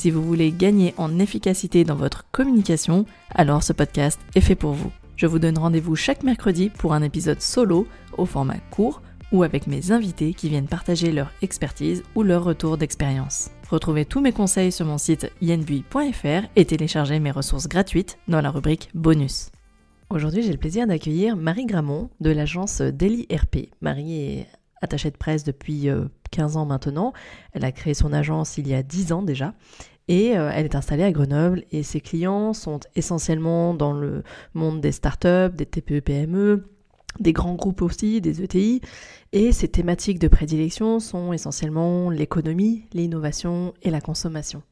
Si vous voulez gagner en efficacité dans votre communication, alors ce podcast est fait pour vous. Je vous donne rendez-vous chaque mercredi pour un épisode solo au format court ou avec mes invités qui viennent partager leur expertise ou leur retour d'expérience. Retrouvez tous mes conseils sur mon site yenbui.fr et téléchargez mes ressources gratuites dans la rubrique bonus. Aujourd'hui, j'ai le plaisir d'accueillir Marie Gramont de l'agence Daily RP. Marie est attachée de presse depuis 15 ans maintenant. Elle a créé son agence il y a 10 ans déjà. Et euh, elle est installée à Grenoble et ses clients sont essentiellement dans le monde des startups, des TPE-PME, des grands groupes aussi, des ETI. Et ses thématiques de prédilection sont essentiellement l'économie, l'innovation et la consommation.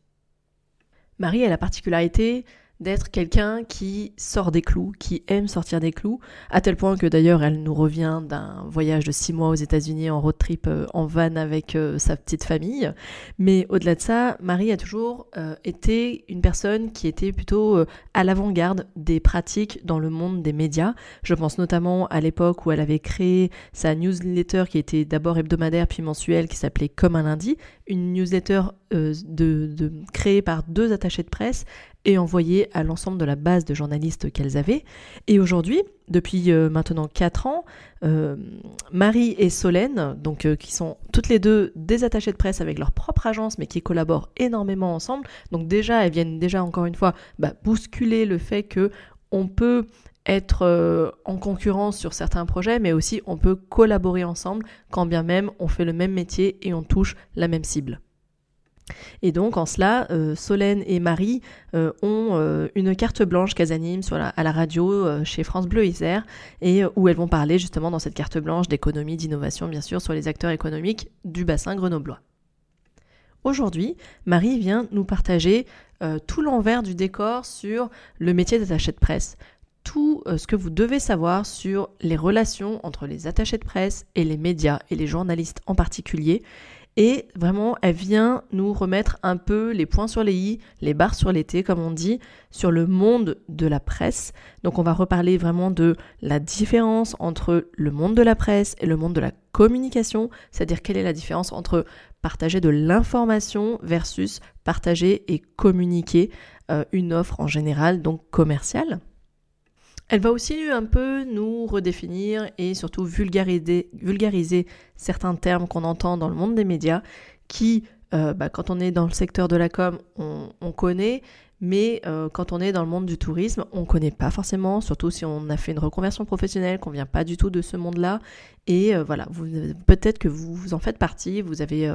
Marie a la particularité d'être quelqu'un qui sort des clous, qui aime sortir des clous, à tel point que d'ailleurs elle nous revient d'un voyage de six mois aux États-Unis en road trip euh, en van avec euh, sa petite famille. Mais au-delà de ça, Marie a toujours euh, été une personne qui était plutôt à l'avant-garde des pratiques dans le monde des médias. Je pense notamment à l'époque où elle avait créé sa newsletter qui était d'abord hebdomadaire puis mensuelle qui s'appelait Comme un lundi, une newsletter de, de, créée par deux attachés de presse et envoyée à l'ensemble de la base de journalistes qu'elles avaient. Et aujourd'hui, depuis euh, maintenant 4 ans, euh, Marie et Solène, donc, euh, qui sont toutes les deux des attachées de presse avec leur propre agence, mais qui collaborent énormément ensemble. Donc déjà, elles viennent déjà encore une fois bah, bousculer le fait que on peut être en concurrence sur certains projets, mais aussi on peut collaborer ensemble quand bien même on fait le même métier et on touche la même cible. Et donc en cela, euh, Solène et Marie euh, ont euh, une carte blanche qu'elles animent à la radio chez France Bleu Isère et où elles vont parler justement dans cette carte blanche d'économie, d'innovation bien sûr sur les acteurs économiques du bassin grenoblois. Aujourd'hui, Marie vient nous partager tout l'envers du décor sur le métier d'attaché de presse, tout ce que vous devez savoir sur les relations entre les attachés de presse et les médias et les journalistes en particulier et vraiment, elle vient nous remettre un peu les points sur les i, les barres sur les t, comme on dit, sur le monde de la presse. Donc on va reparler vraiment de la différence entre le monde de la presse et le monde de la communication, c'est-à-dire quelle est la différence entre partager de l'information versus partager et communiquer euh, une offre en général, donc commerciale. Elle va aussi un peu nous redéfinir et surtout vulgariser, certains termes qu'on entend dans le monde des médias qui, euh, bah, quand on est dans le secteur de la com, on, connaît, mais euh, quand on est dans le monde du tourisme, on ne connaît pas forcément, surtout si on a fait une reconversion professionnelle, qu'on vient pas du tout de ce monde-là. Et euh, voilà, peut-être que vous, en faites partie, vous avez,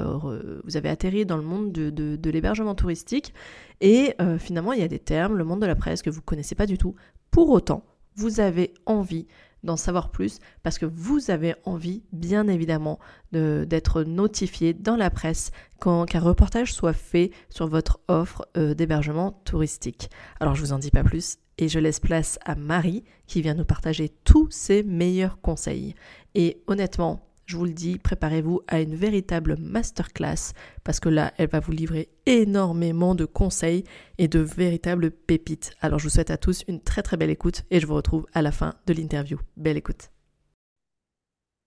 vous avez atterri dans le monde de, de l'hébergement touristique, et finalement, il y a des termes, le monde de la presse, que vous ne connaissez pas du tout. Pour autant, vous avez envie d'en savoir plus parce que vous avez envie, bien évidemment, d'être notifié dans la presse quand qu'un reportage soit fait sur votre offre euh, d'hébergement touristique. Alors je vous en dis pas plus et je laisse place à Marie qui vient nous partager tous ses meilleurs conseils. Et honnêtement, je vous le dis, préparez-vous à une véritable masterclass parce que là, elle va vous livrer énormément de conseils et de véritables pépites. Alors je vous souhaite à tous une très très belle écoute et je vous retrouve à la fin de l'interview. Belle écoute.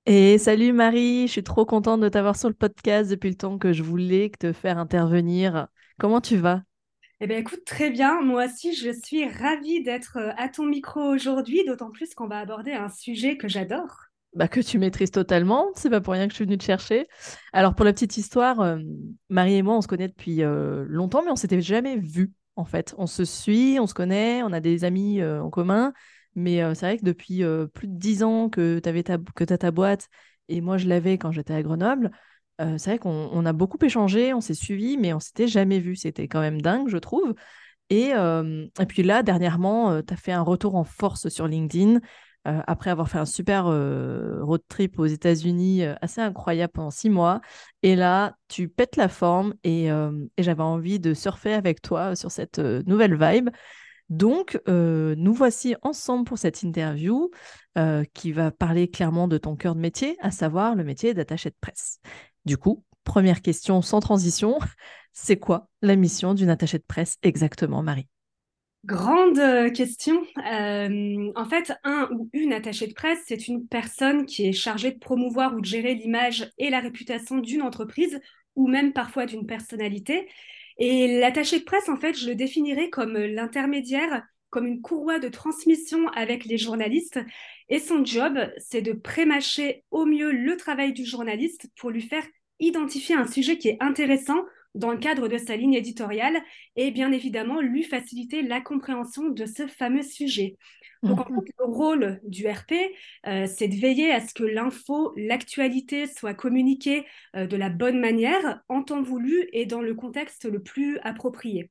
Et salut Marie, je suis trop contente de t'avoir sur le podcast depuis le temps que je voulais te faire intervenir. Comment tu vas? Eh bien, écoute, très bien. Moi aussi, je suis ravie d'être euh, à ton micro aujourd'hui, d'autant plus qu'on va aborder un sujet que j'adore. Bah, que tu maîtrises totalement. C'est pas pour rien que je suis venue te chercher. Alors, pour la petite histoire, euh, Marie et moi, on se connaît depuis euh, longtemps, mais on s'était jamais vus, en fait. On se suit, on se connaît, on a des amis euh, en commun. Mais c'est vrai que depuis plus de dix ans que tu as ta boîte, et moi, je l'avais quand j'étais à Grenoble, c'est vrai qu'on a beaucoup échangé, on s'est suivis, mais on s'était jamais vus. C'était quand même dingue, je trouve. Et, et puis là, dernièrement, tu as fait un retour en force sur LinkedIn. Euh, après avoir fait un super euh, road trip aux États-Unis euh, assez incroyable pendant six mois. Et là, tu pètes la forme et, j'avais envie de surfer avec toi sur cette nouvelle vibe. Donc, nous voici ensemble pour cette interview qui va parler clairement de ton cœur de métier, à savoir le métier d'attaché de presse. Du coup, première question sans transition, c'est quoi la mission d'une attachée de presse exactement, Marie? Grande euh, question. Euh, en fait, un ou une attachée de presse, c'est une personne qui est chargée de promouvoir ou de gérer l'image et la réputation d'une entreprise ou même parfois d'une personnalité. Et l'attaché de presse, en fait, je le définirais comme l'intermédiaire, comme une courroie de transmission avec les journalistes. Et son job, c'est de prémâcher au mieux le travail du journaliste pour lui faire identifier un sujet qui est intéressant dans le cadre de sa ligne éditoriale et bien évidemment lui faciliter la compréhension de ce fameux sujet. Donc, en fait, le rôle du RP, euh, c'est de veiller à ce que l'info, l'actualité soit communiquée euh, de la bonne manière, en temps voulu et dans le contexte le plus approprié.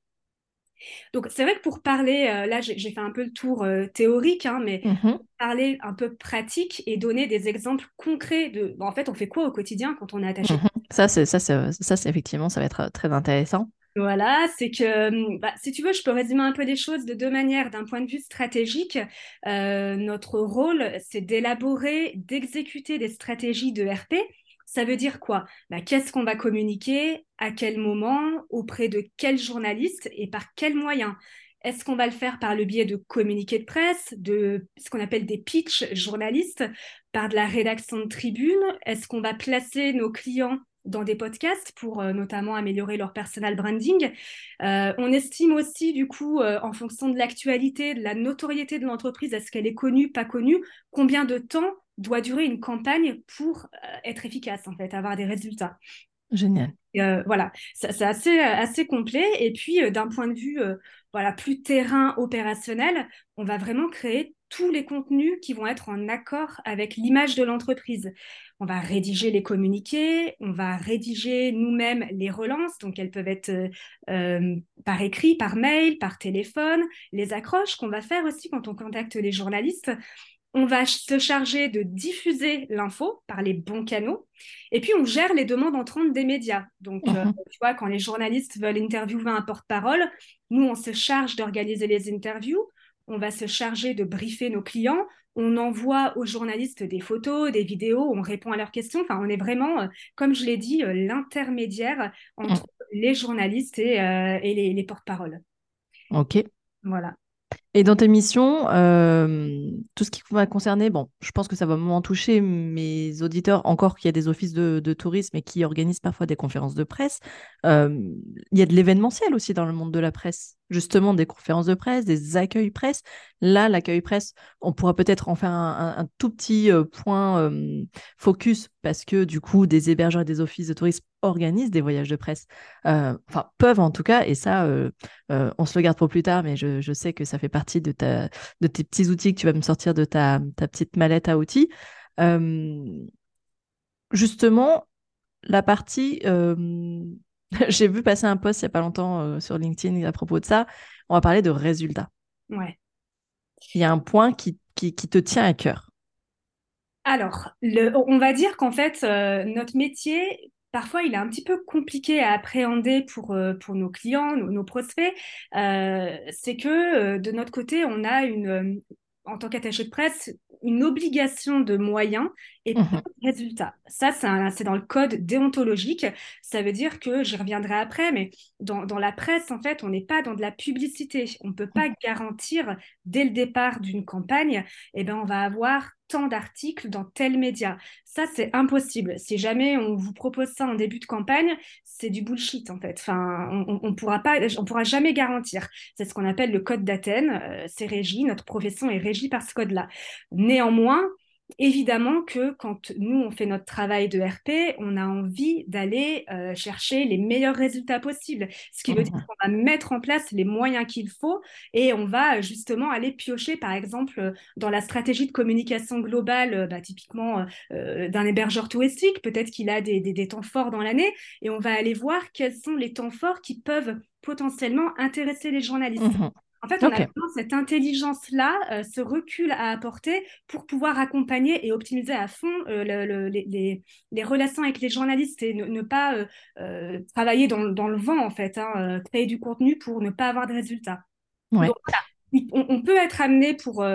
Donc, c'est vrai que pour parler, euh, là, j'ai fait un peu le tour euh, théorique, hein, mais mmh parler un peu pratique et donner des exemples concrets de, en fait, on fait quoi au quotidien quand on est attaché? Mmh Ça, c'est ça, c'est effectivement, ça va être euh, très intéressant. Voilà, c'est que, bah, si tu veux, je peux résumer un peu des choses de deux manières. D'un point de vue stratégique, notre rôle, c'est d'élaborer, d'exécuter des stratégies de RP ça veut dire quoi? Bah, Qu'est-ce qu'on va communiquer? À quel moment? Auprès de quel journaliste? Et par quels moyens Est-ce qu'on va le faire par le biais de communiqués de presse, de ce qu'on appelle des pitchs journalistes, par de la rédaction de tribunes? Est-ce qu'on va placer nos clients dans des podcasts pour euh, notamment améliorer leur personal branding? Euh, on estime aussi, du coup, euh, en fonction de l'actualité, de la notoriété de l'entreprise, est-ce qu'elle est connue, pas connue, combien de temps doit durer une campagne pour euh, être efficace, en fait, avoir des résultats. Génial. Euh, voilà, c'est assez, assez complet. Et puis, euh, d'un point de vue voilà, plus terrain opérationnel, on va vraiment créer tous les contenus qui vont être en accord avec l'image de l'entreprise. On va rédiger les communiqués, on va rédiger nous-mêmes les relances, donc elles peuvent être par écrit, par mail, par téléphone, les accroches qu'on va faire aussi quand on contacte les journalistes on va se charger de diffuser l'info par les bons canaux, et puis on gère les demandes entrantes des médias. Donc, euh, mhm. tu vois, quand les journalistes veulent interviewer un porte-parole, nous, on se charge d'organiser les interviews, on va se charger de briefer nos clients, on envoie aux journalistes des photos, des vidéos, on répond à leurs questions. Enfin, on est vraiment, euh, comme je l'ai dit, euh, l'intermédiaire entre mhm. les journalistes et, les, les porte-paroles. Ok. Voilà. Et dans tes missions, euh, tout ce qui va concerner, bon, je pense que ça va moins toucher mes auditeurs, encore qu'il y a des offices de, tourisme et qui organisent parfois des conférences de presse. Euh, il y a de l'événementiel aussi dans le monde de la presse, justement des conférences de presse, des accueils presse. Là, l'accueil presse, on pourra peut-être en faire un, tout petit euh, point focus parce que du coup, des hébergeurs et des offices de tourisme organisent des voyages de presse, enfin peuvent en tout cas, et ça, on se le garde pour plus tard, mais je, sais que ça fait partie de, tes petits outils que tu vas me sortir de ta, ta petite mallette à outils. Euh, justement, la partie, euh, j'ai vu passer un post il n'y a pas longtemps euh, sur LinkedIn à propos de ça. On va parler de résultats. Ouais. Il y a un point qui, qui, qui te tient à cœur. Alors, le, on va dire qu'en fait, notre métier parfois il est un petit peu compliqué à appréhender pour, euh, pour nos clients, nos, prospects, euh, c'est que euh, de notre côté, on a une, en tant qu'attaché de presse, une obligation de moyens et pas mmh de résultats. Ça, c'est dans le code déontologique. Ça veut dire que, j'y reviendrai après, mais dans, dans, la presse, en fait, on n'est pas dans de la publicité. On ne peut pas mmh. garantir, dès le départ d'une campagne, eh ben, on va avoir tant d'articles dans tel média. Ça, c'est impossible. Si jamais on vous propose ça en début de campagne, c'est du bullshit en fait. Enfin, on, on pourra pas, on pourra jamais garantir. C'est ce qu'on appelle le code d'Athènes. Euh, c'est régi, notre profession est régie par ce code-là. Néanmoins, évidemment que quand nous, on fait notre travail de RP, on a envie d'aller euh, chercher les meilleurs résultats possibles. Ce qui veut dire mmh. qu'on va mettre en place les moyens qu'il faut et on va justement aller piocher, par exemple, dans la stratégie de communication globale, euh, bah, typiquement euh, d'un hébergeur touristique. Peut-être qu'il a des, des, temps forts dans l'année et on va aller voir quels sont les temps forts qui peuvent potentiellement intéresser les journalistes. Mmh. En fait, on a vraiment cette intelligence-là, euh, ce recul à apporter pour pouvoir accompagner et optimiser à fond euh, les, relations avec les journalistes et ne, pas euh, travailler dans, le vent, en fait, hein, créer du contenu pour ne pas avoir de résultats. on, peut être amené, pour,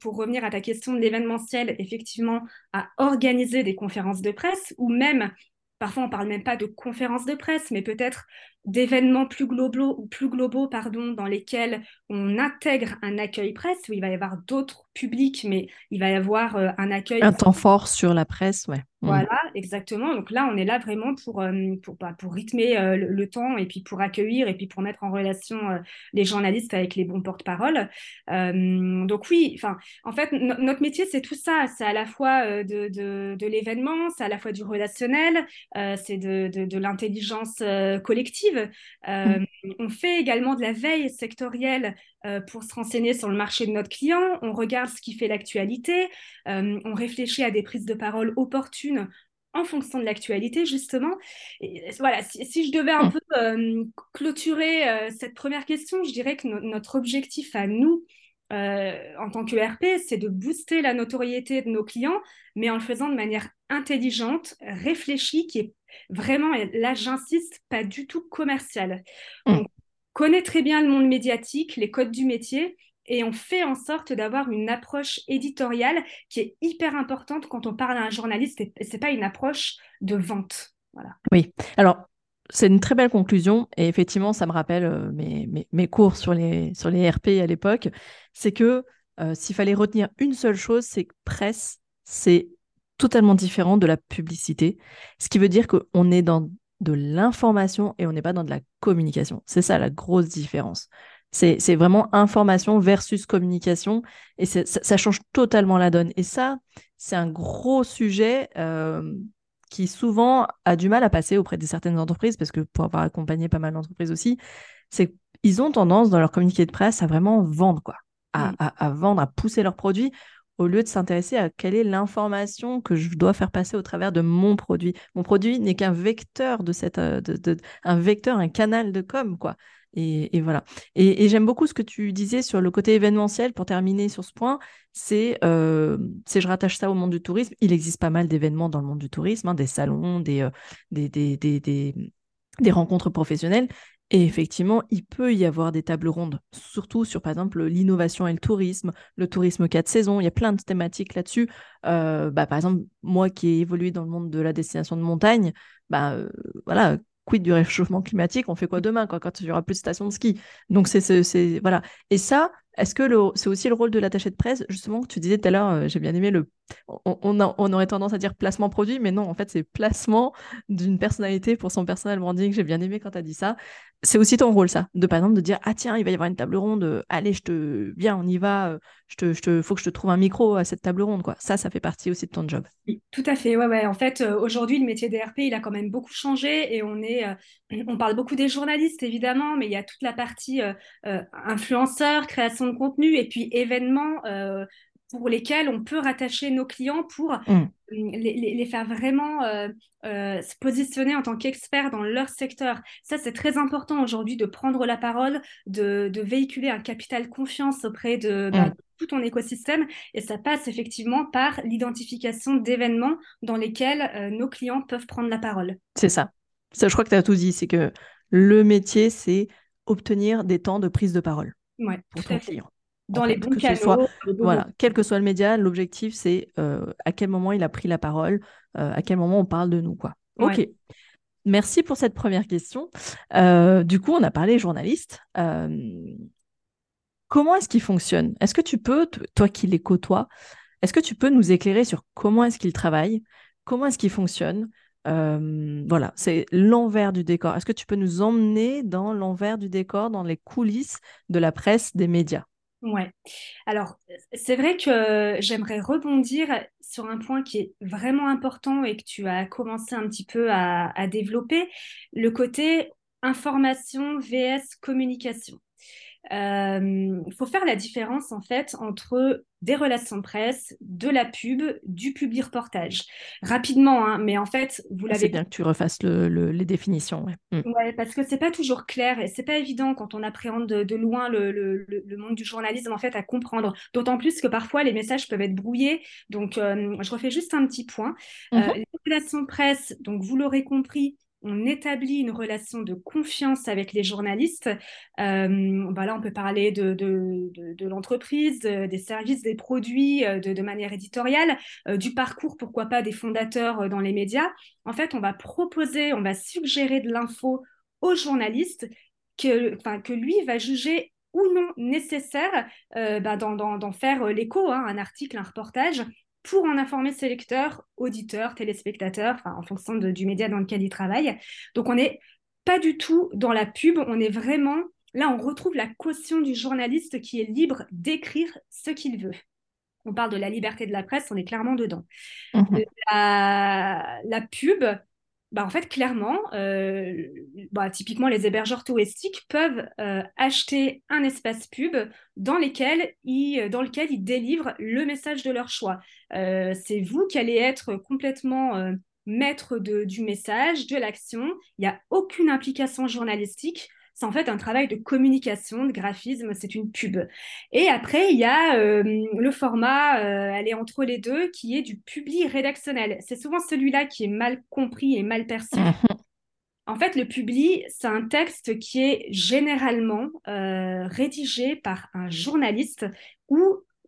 pour revenir à ta question de l'événementiel, effectivement, à organiser des conférences de presse ou même parfois on parle même pas de conférences de presse, mais peut-être d'événements plus globaux ou plus globaux pardon dans lesquels on intègre un accueil presse où il va y avoir d'autres publics mais il va y avoir euh, un accueil un temps fort sur la presse ouais. Mmh. voilà exactement. Donc là on est là vraiment pour euh, pour bah, pour rythmer euh, le, temps et puis pour accueillir et puis pour mettre en relation les journalistes avec les bons porte-parole donc oui enfin en fait notre métier c'est tout ça. C'est à la fois de, de, de l'événement c'est à la fois du relationnel c'est de, de l'intelligence collective euh. On fait également de la veille sectorielle euh, pour se renseigner sur le marché de notre client. On regarde ce qui fait l'actualité. Euh, on réfléchit à des prises de parole opportunes en fonction de l'actualité, justement. Et voilà, si, je devais un peu clôturer cette première question, je dirais que notre objectif à nous, en tant que RP, c'est de booster la notoriété de nos clients, mais en le faisant de manière intelligente, réfléchie, qui est vraiment, là j'insiste, pas du tout commercial. Mm. On connaît très bien le monde médiatique, les codes du métier, et on fait en sorte d'avoir une approche éditoriale qui est hyper importante quand on parle à un journaliste, et c'est pas une approche de vente. Voilà. Oui, alors c'est une très belle conclusion et effectivement, ça me rappelle euh, mes, mes, cours sur les, sur les RP à l'époque. C'est que euh, s'il fallait retenir une seule chose, c'est que presse, c'est totalement différent de la publicité, ce qui veut dire qu'on est dans de l'information et on n'est pas dans de la communication. C'est ça la grosse différence. C'est vraiment information versus communication et ça, change totalement la donne. Et ça, c'est un gros sujet euh, qui souvent a du mal à passer auprès de certaines entreprises, parce que pour avoir accompagné pas mal d'entreprises aussi, c'est qu'ils ont tendance dans leur communiqué de presse à vraiment vendre, quoi, à, mm. à vendre, à pousser leurs produits, au lieu de s'intéresser à quelle est l'information que je dois faire passer au travers de mon produit. Mon produit n'est qu'un vecteur de cette, euh, de, un vecteur, un canal de com, quoi. Et, voilà. Et, j'aime beaucoup ce que tu disais sur le côté événementiel, pour terminer sur ce point, c'est, euh, je rattache ça au monde du tourisme, il existe pas mal d'événements dans le monde du tourisme, hein, des salons, des, euh, des, des, des rencontres professionnelles. Et effectivement, il peut y avoir des tables rondes, surtout sur, par exemple, l'innovation et le tourisme, le tourisme 4 saisons. Il y a plein de thématiques là-dessus. Euh, bah, par exemple, moi qui ai évolué dans le monde de la destination de montagne, bah, euh, voilà, quid du réchauffement climatique, on fait quoi demain quand il y aura plus de stations de ski Donc, c'est, voilà. Et ça, est-ce que c'est aussi le rôle de l'attaché de presse? Justement, tu disais tout à l'heure, euh, j'ai bien aimé le. On, on, aurait tendance à dire placement produit, mais non, en fait, c'est placement d'une personnalité pour son personal branding. J'ai bien aimé quand tu as dit ça. C'est aussi ton rôle, ça, de par exemple de dire Ah, tiens, il va y avoir une table ronde, euh, allez, je te. Viens, on y va, euh, je te, je te... faut que je te trouve un micro à cette table ronde, quoi. Ça, ça fait partie aussi de ton job. tout à fait, ouais, ouais. En fait, aujourd'hui, le métier d'ERP, il a quand même beaucoup changé et on est. on parle beaucoup des journalistes, évidemment, mais il y a toute la partie influenceur, création de contenu et puis événements euh, pour lesquels on peut rattacher nos clients pour mm. les, faire vraiment euh, euh, se positionner en tant qu'experts dans leur secteur. Ça, c'est très important aujourd'hui de prendre la parole, de, véhiculer un capital confiance auprès de, bah, mm. tout ton écosystème. Et ça passe effectivement par l'identification d'événements dans lesquels nos clients peuvent prendre la parole. C'est ça. ça. Je crois que tu as tout dit. C'est que le métier, c'est obtenir des temps de prise de parole ouais, pour ton client. Dans les bons canaux. voilà, quel que soit le média, l'objectif, c'est euh, à quel moment il a pris la parole, euh, à quel moment on parle de nous. Quoi. Ok. Merci pour cette première question. Euh, du coup, on a parlé journaliste. comment est-ce qu'il fonctionne? Est-ce que tu peux, toi qui les côtoies, est-ce que tu peux nous éclairer sur comment est-ce qu'il travaille? Comment est-ce qu'il fonctionne? Voilà, c'est l'envers du décor. Est-ce que tu peux nous emmener dans l'envers du décor, dans les coulisses de la presse, des médias? Ouais. Alors, c'est vrai que j'aimerais rebondir sur un point qui est vraiment important et que tu as commencé un petit peu à, à développer, le côté information vs communication. Il euh, faut faire la différence en fait entre des relations de presse, de la pub, du public reportage. Rapidement, hein, mais en fait, vous l'avez. C'est bien que tu refasses les définitions. Ouais. Mm. ouais parce que c'est pas toujours clair et c'est pas évident quand on appréhende de, loin le, monde du journalisme en fait à comprendre. D'autant plus que parfois les messages peuvent être brouillés. Donc, euh, je refais juste un petit point. Euh, mm-hmm. les relations de presse, donc vous l'aurez compris, on établit une relation de confiance avec les journalistes. Euh, voilà, on peut parler de, l'entreprise, des services, des produits de, manière éditoriale, du parcours, pourquoi pas, des fondateurs dans les médias. En fait, on va proposer, on va suggérer de l'info aux journalistes que, que lui va juger ou non nécessaire bah, d'en faire l'écho, hein, un article, un reportage, pour en informer ses lecteurs, auditeurs, téléspectateurs, en fonction du média dans lequel il travaille. Donc on n'est pas du tout dans la pub, on est vraiment, là on retrouve la caution du journaliste qui est libre d'écrire ce qu'il veut. On parle de la liberté de la presse, on est clairement dedans. Mmh la, la, pub, bah, en fait, clairement, euh, bah, typiquement, les hébergeurs touristiques peuvent euh, acheter un espace pub ils, dans lequel ils délivrent le message de leur choix. Euh, c'est vous qui allez être complètement maître du message, de l'action. Il n'y a aucune implication journalistique c'est en fait un travail de communication, de graphisme, c'est une pub. Et après, il y a euh, le format, euh, elle est entre les deux, qui est du publi rédactionnel. C'est souvent celui-là qui est mal compris et mal perçu. Mhm. En fait, le publi, c'est un texte qui est généralement euh, rédigé par un journaliste où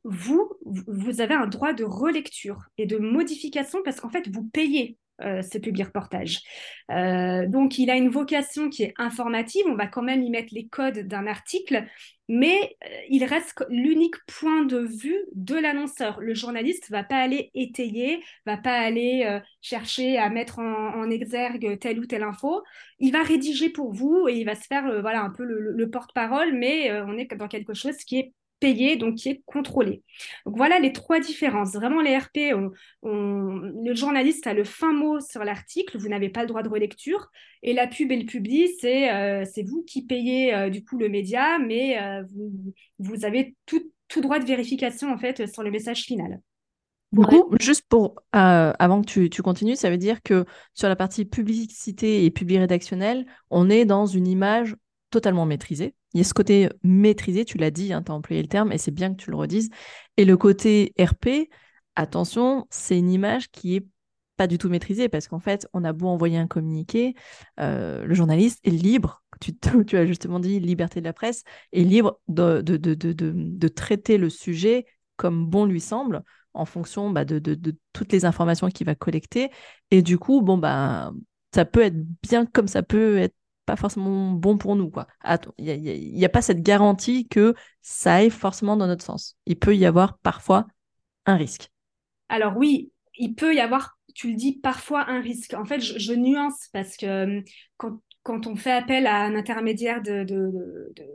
vous, vous avez un droit de relecture et de modification parce qu'en fait, vous payez euh, ce public reportage. Euh, donc, il a une vocation qui est informative. On va quand même y mettre les codes d'un article, mais euh, il reste l'unique point de vue de l'annonceur. Le journaliste va pas aller étayer, va pas aller chercher à mettre en, exergue telle ou telle info. Il va rédiger pour vous et il va se faire voilà un peu le porte-parole, mais on est dans quelque chose qui est payé, donc qui est contrôlé. Donc voilà les trois différences. Vraiment, les RP, le journaliste a le fin mot sur l'article, vous n'avez pas le droit de relecture. Et la pub et le public, c'est euh, vous qui payez euh, du coup le média, mais euh, vous, vous, avez tout, tout, droit de vérification en fait sur le message final. Du coup, juste pour avant que tu, tu, continues, ça veut dire que sur la partie publicité et public rédactionnel, on est dans une image totalement maîtrisée il y a ce côté maîtrisé, tu l'as dit, hein, tu as employé le terme, et c'est bien que tu le redises. Et le côté RP, attention, c'est une image qui est pas du tout maîtrisée, parce qu'en fait, on a beau envoyer un communiqué, euh, le journaliste est libre, tu, as justement dit liberté de la presse, est libre de, de, de, de traiter le sujet comme bon lui semble, en fonction bah, de, toutes les informations qu'il va collecter. Et du coup, bon, bah, ça peut être bien comme ça peut être pas forcément bon pour nous. quoi. Il n'y a, pas cette garantie que ça aille forcément dans notre sens. Il peut y avoir parfois un risque. Alors oui, il peut y avoir, tu le dis, parfois un risque. En fait, je, nuance parce que euh, quand, quand, on fait appel à un intermédiaire de,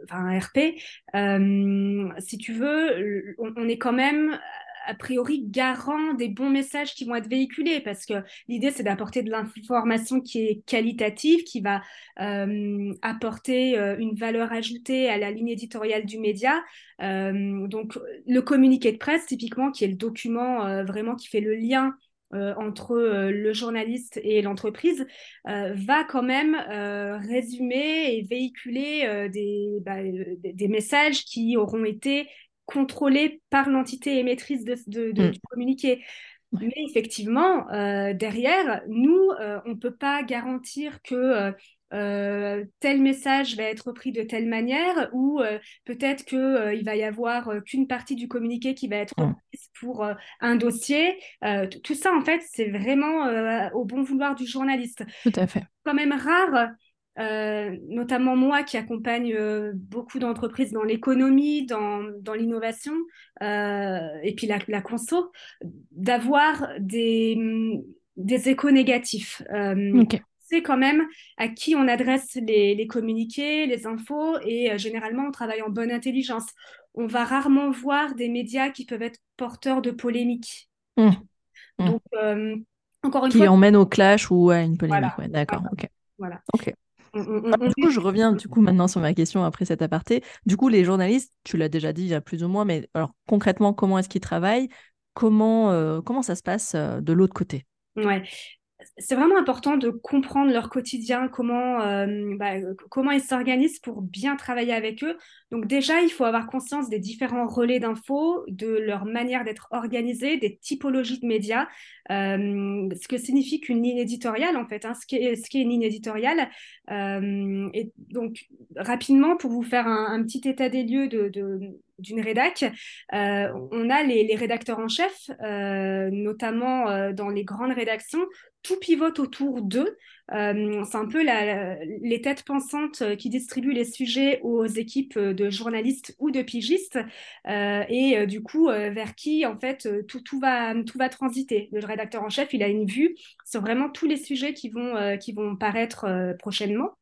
enfin, un RP, euh, si tu veux, on, est quand même a priori garant des bons messages qui vont être véhiculés parce que l'idée c'est d'apporter de l'information qui est qualitative, qui va euh, apporter euh, une valeur ajoutée à la ligne éditoriale du média. Euh, donc le communiqué de presse typiquement qui est le document vraiment qui fait le lien entre le journaliste et l'entreprise, va quand même résumer et véhiculer des, bah, des, messages qui auront été contrôlé par l'entité émettrice de, de, mm. du communiqué. Mais effectivement, euh, derrière, nous, euh, on ne peut pas garantir que euh, tel message va être pris de telle manière ou peut-être qu'il il va y avoir qu'une partie du communiqué qui va être mm. prise pour un dossier. tout ça, en fait, c'est vraiment au bon vouloir du journaliste. Tout à fait. quand même rare euh, notamment moi qui accompagne euh, beaucoup d'entreprises dans l'économie, dans, dans l'innovation euh, et puis la, la conso, d'avoir des, des échos négatifs. C'est quand même à qui on adresse les, les communiqués, les infos et généralement on travaille en bonne intelligence. On va rarement voir des médias qui peuvent être porteurs de polémiques. Mmh. Mmh. Donc, encore une qui fois. Qui emmène au clash ou à une polémique. D'accord, ok. Voilà. Ok. Du coup, je reviens du coup maintenant sur ma question après cet aparté. Du coup, les journalistes, tu l'as déjà dit il y a plus ou moins, mais alors concrètement, comment est-ce qu'ils travaillent? Comment, euh, comment ça se passe euh, de l'autre côté? Ouais. C'est vraiment important de comprendre leur quotidien, comment, euh, bah, comment ils s'organisent pour bien travailler avec eux. Donc déjà, il faut avoir conscience des différents relais d'infos, de leur manière d'être organisés, des typologies de médias, euh, ce que signifie qu'une ligne éditoriale, en fait, hein, ce, qui est, ce qui est une ligne éditoriale. Euh, et donc, rapidement, pour vous faire un, petit état des lieux de, d'une rédac. on a les, rédacteurs en chef, notamment dans les grandes rédactions, tout pivote autour d'eux. Euh, c'est un peu les têtes pensantes euh, qui distribuent les sujets aux équipes de journalistes ou de pigistes euh, et du coup vers qui en fait tout, tout, va, tout va transiter. Le rédacteur en chef, il a une vue sur vraiment tous les sujets qui vont, qui vont paraître prochainement.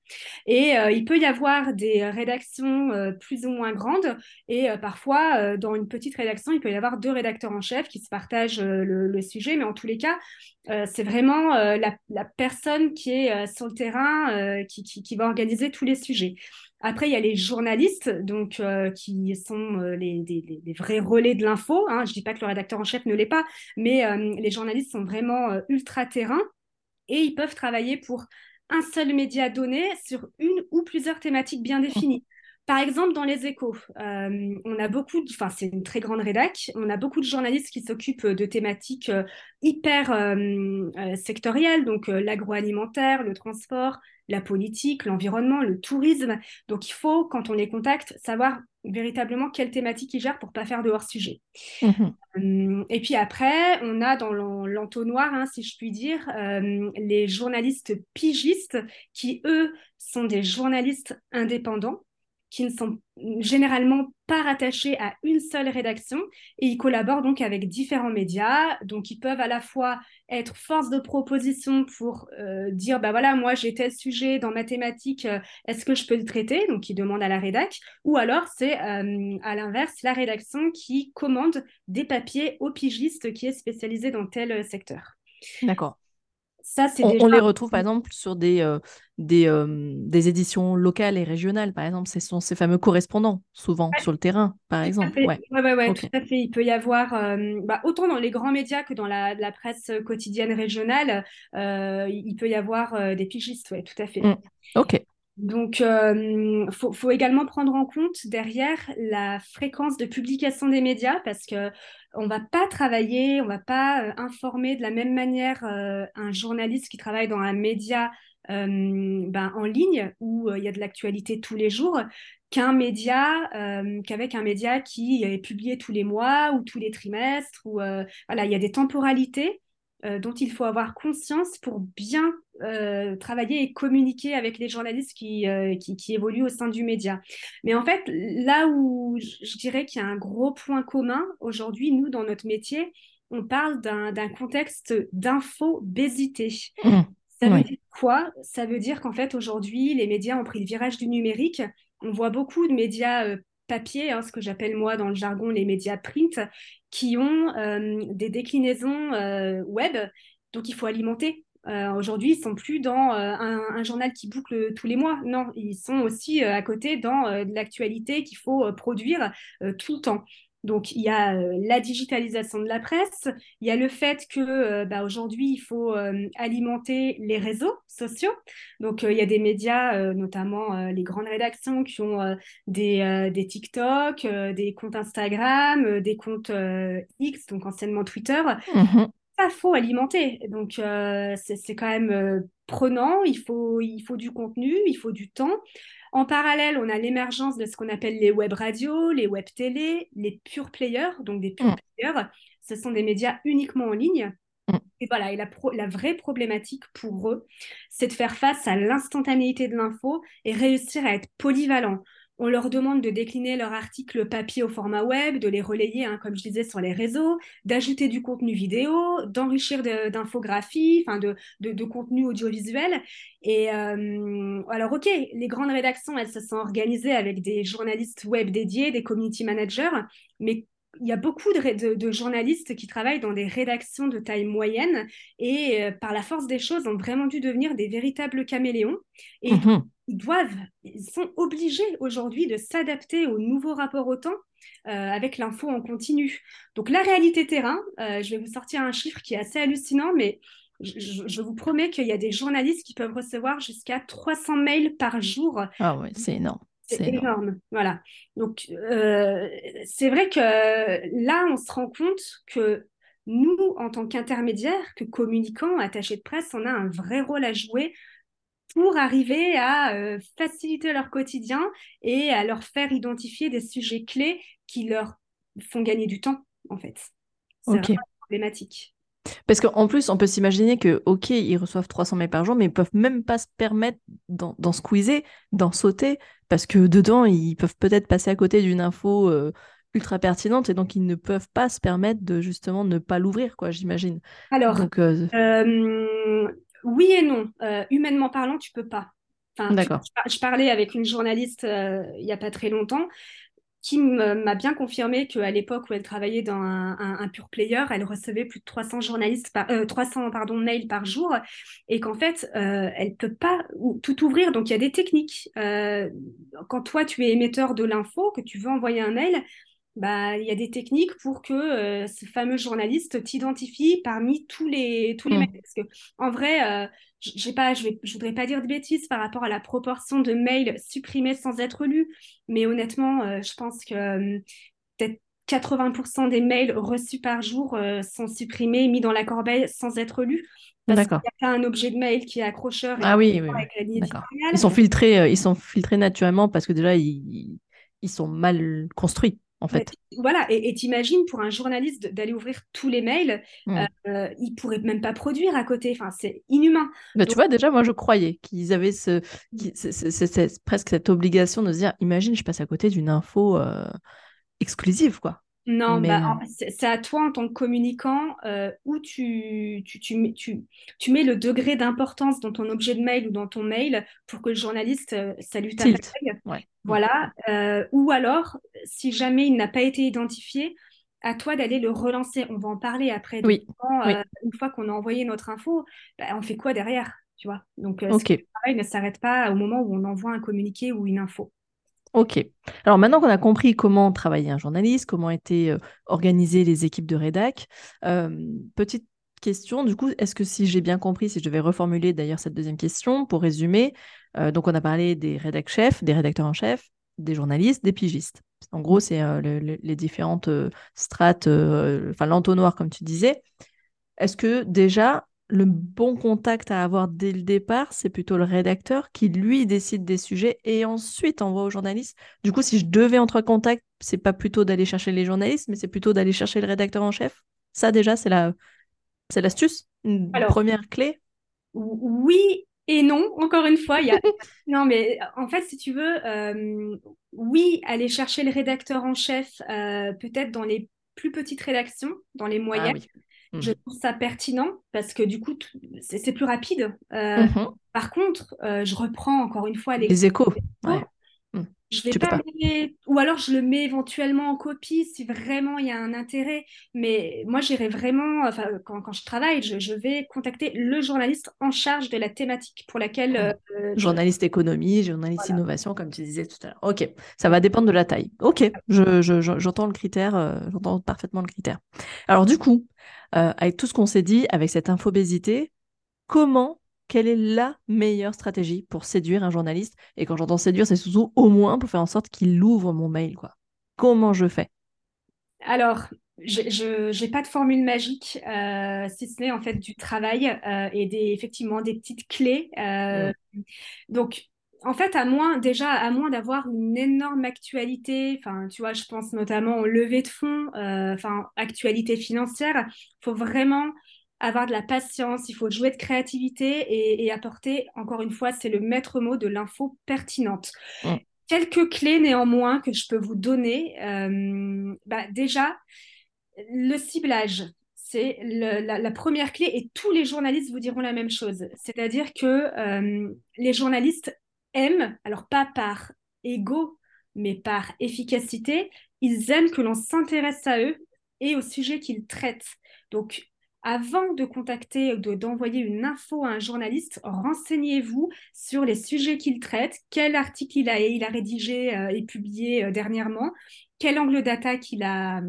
Et il peut y avoir des rédactions plus ou moins grandes et parfois dans une petite rédaction, il peut y avoir deux rédacteurs en chef qui se partagent le, sujet, mais en tous les cas, c'est vraiment la, personne qui euh, sur le terrain euh, qui, va organiser tous les sujets. Après, il y a les journalistes, donc euh, qui sont les, les, vrais relais de l'info. Hein. Je ne dis pas que le rédacteur en chef ne l'est pas, mais les journalistes sont vraiment ultra terrain et ils peuvent travailler pour un seul média donné sur une ou plusieurs thématiques bien définies. Par exemple, dans les échos, on a beaucoup, enfin c'est une très grande rédac, on a beaucoup de journalistes qui s'occupent de thématiques hyper euh, euh, sectorielles, donc euh, l'agroalimentaire, le transport, la politique, l'environnement, le tourisme. Donc il faut, quand on les contacte, savoir véritablement quelle thématique ils gèrent pour pas faire de hors-sujet. Mmh et puis après, on a dans l'entonnoir, hein, si je puis dire, les journalistes pigistes qui, eux, sont des journalistes indépendants qui ne sont généralement pas rattachés à une seule rédaction et ils collaborent donc avec différents médias. Donc ils peuvent à la fois être force de proposition pour euh, dire bah voilà moi j'ai tel sujet dans ma thématique, euh, est-ce que je peux le traiter? Donc ils demandent à la rédac. Ou alors c'est euh, à l'inverse la rédaction qui commande des papiers au pigiste qui est spécialisé dans tel secteur. D'accord on, les retrouve par exemple sur des, euh, des, euh, des, éditions locales et régionales, par exemple. Ce sont ces fameux correspondants, souvent sur le terrain, par exemple. Oui, ouais. Ouais, tout à fait. Il peut y avoir, euh, bah, autant dans les grands médias que dans la, presse quotidienne régionale, il peut y avoir des pigistes, oui, tout à fait. Mmh. Ok. Donc, il euh, faut, également prendre en compte derrière la fréquence de publication des médias parce que on va pas travailler, on va pas euh, informer de la même manière euh, un journaliste qui travaille dans un média ben, en ligne où il y a de l'actualité tous les jours qu'un média, qu'avec un média qui est publié tous les mois ou tous les trimestres. Ou voilà, il y a des temporalités euh, dont il faut avoir conscience pour bien euh, travailler et communiquer avec les journalistes euh, qui, qui, évoluent au sein du média. Mais en fait, là où je dirais qu'il y a un gros point commun aujourd'hui, nous, dans notre métier, on parle d'un contexte d'infobésité. Mmh. Ça veut dire quoi? Ça veut dire qu'en fait, aujourd'hui, les médias ont pris le virage du numérique. On voit beaucoup de médias papier, hein, ce que j'appelle moi dans le jargon les médias print, qui ont euh, des déclinaisons euh, web, donc il faut alimenter. Euh, aujourd'hui, ils sont plus dans un, journal qui boucle tous les mois. Non, ils sont aussi à côté dans l'actualité qu'il faut produire tout le temps. Donc, il y a la digitalisation de la presse, il y a le fait que bah, aujourd'hui, il faut alimenter les réseaux sociaux. Donc, il y a des médias, notamment les grandes rédactions, qui ont des, des, TikTok, des comptes Instagram, des comptes X, donc anciennement Twitter. Mmh ça faut alimenter. Donc, c'est quand même prenant, il faut, il faut du contenu, il faut du temps. En parallèle, on a l'émergence de ce qu'on appelle les web radios, les web télé, les pure players, donc des pure mm. players. Ce sont des médias uniquement en ligne. Mm. Et voilà, et la, la, vraie problématique pour eux, c'est de faire face à l'instantanéité de l'info et réussir à être polyvalent. On leur demande de décliner leurs articles papier au format web, de les relayer, hein, comme je disais, sur les réseaux, d'ajouter du contenu vidéo, d'enrichir d'infographies, enfin de, de, contenu audiovisuel. Et euh, alors, ok, les grandes rédactions, elles se sont organisées avec des journalistes web dédiés, des community managers, mais il y a beaucoup de, journalistes qui travaillent dans des rédactions de taille moyenne et euh, par la force des choses ont vraiment dû devenir des véritables caméléons. Et mmh ils doivent, ils sont obligés aujourd'hui de s'adapter aux nouveaux rapports au temps euh, avec l'info en continu. Donc la réalité terrain, euh, je vais vous sortir un chiffre qui est assez hallucinant, mais je, vous promets qu'il y a des journalistes qui peuvent recevoir jusqu'à 300 mails par jour. Ah oui, c'est énorme. C'est énorme. Voilà. Donc, euh, c'est vrai que là, on se rend compte que nous, en tant qu'intermédiaires, que communicants, attachés de presse, on a un vrai rôle à jouer pour arriver à euh, faciliter leur quotidien et à leur faire identifier des sujets clés qui leur font gagner du temps, en fait. C'est okay. problématique. Parce qu'en plus, on peut s'imaginer que, OK, ils reçoivent 300 mails par jour, mais ils peuvent même pas se permettre d'en squeezer, d'en sauter, parce que dedans, ils peuvent peut-être passer à côté d'une info euh, ultra pertinente, et donc ils ne peuvent pas se permettre de justement ne pas l'ouvrir, quoi, j'imagine. Alors, euh, euh, oui et non. humainement parlant, tu peux pas. Enfin, D'accord. Je, parlais avec une journaliste il n'y a pas très longtemps qui m'a bien confirmé qu'à l'époque où elle travaillait dans un, pur player, elle recevait plus de 300 journalistes par, 300 euh, pardon mails par jour et qu'en fait euh, elle peut pas tout ouvrir. Donc il y a des techniques. Euh, quand toi tu es émetteur de l'info, que tu veux envoyer un mail, bah, il y a des techniques pour que euh, ce fameux journaliste t'identifie parmi tous les, tous les mmh. mails. Parce que, en vrai, euh, j'ai pas, je ne je voudrais pas dire de bêtises par rapport à la proportion de mails supprimés sans être lus, mais honnêtement, euh, je pense que peut-être 80% des mails reçus par jour sont supprimés, mis dans la corbeille sans être lus. Parce qu'il y a un objet de mail qui est accrocheur. ah oui, oui, Ils sont filtrés, ils sont filtrés naturellement parce que déjà ils, ils sont mal construits en fait. Voilà, et t'imagines pour un journaliste d'aller ouvrir tous les mails, mmh. euh, il pourrait même pas produire à côté. Enfin, c'est inhumain. Tu vois, déjà, moi, je croyais qu'ils avaient ce, presque cette obligation de se dire, imagine, je passe à côté d'une info euh, exclusive, quoi. Non, bah, c'est à toi en tant que communicant euh, où tu, tu, tu, tu, mets le degré d'importance dans ton objet de mail ou dans ton mail pour que le journaliste euh, salue ta ouais. Voilà. Euh, ou alors, si jamais il n'a pas été identifié, à toi d'aller le relancer. On va en parler après. Oui. Une fois qu'on a envoyé notre info, bah, on fait quoi derrière tu vois? Donc, okay. pareil ne s'arrête pas au moment où on envoie un communiqué ou une info. Ok. Alors maintenant qu'on a compris comment travailler un journaliste, comment étaient euh, organisées les équipes de rédac, euh, petite question, du coup, est-ce que si j'ai bien compris, si je devais reformuler d'ailleurs cette deuxième question pour résumer, euh, donc on a parlé des rédac chefs, des rédacteurs en chef, des journalistes, des pigistes. En gros, c'est les différentes strates, enfin l'entonnoir comme tu disais. Est-ce que déjà le bon contact à avoir dès le départ, c'est plutôt le rédacteur qui, lui, décide des sujets et ensuite envoie aux journalistes. Du coup, si je devais entrer en contact, c'est pas plutôt d'aller chercher les journalistes, mais c'est plutôt d'aller chercher le rédacteur en chef. Ça, déjà, c'est la, c'est l'astuce, une première clé. Oui et non. Encore une fois, il y a non, mais en fait, si tu veux, euh, oui, aller chercher le rédacteur en chef, euh, peut-être dans les plus petites rédactions, dans les ah Je mmh. trouve ça pertinent parce que du coup, c'est plus rapide. Euh, mmh par contre, euh, je reprends encore une fois les, échos. Mmh. Je vais pas, ou alors je le mets éventuellement en copie si vraiment il y a un intérêt. Mais moi, j'irai vraiment, enfin, quand, quand je travaille, je, vais contacter le journaliste en charge de la thématique pour laquelle. Euh, journaliste économie, journaliste innovation, comme tu disais tout à l'heure. Ok, ça va dépendre de la taille. Ok, j'entends je, le critère, j'entends parfaitement le critère. Alors du coup, euh, avec tout ce qu'on s'est dit, avec cette infobésité, comment, quelle est la meilleure stratégie pour séduire un journaliste? Et quand j'entends séduire, c'est surtout au moins pour faire en sorte qu'il ouvre mon mail. Quoi. Comment je fais? Alors, je n'ai pas de formule magique, euh, si ce n'est en fait du travail euh, et des, effectivement des petites clés. Mmh. Donc, en fait, à moins, déjà, à moins d'avoir une énorme actualité, enfin, tu vois, je pense notamment au lever de fonds, euh, enfin, actualité financière, il faut vraiment avoir de la patience, il faut jouer de créativité et, apporter, encore une fois, c'est le maître mot de l'info pertinente. Mm. Quelques clés néanmoins que je peux vous donner. Euh, bah, déjà, le ciblage, c'est la, première clé et tous les journalistes vous diront la même chose. C'est-à-dire que euh, les journalistes aiment, alors pas par ego, mais par efficacité, ils aiment que l'on s'intéresse à eux et au sujet qu'ils traitent. Donc, avant de contacter ou d'envoyer une info à un journaliste, renseignez-vous sur les sujets qu'il traite, quel article il a, il a rédigé euh, et publié euh, dernièrement, quel angle d'attaque il a,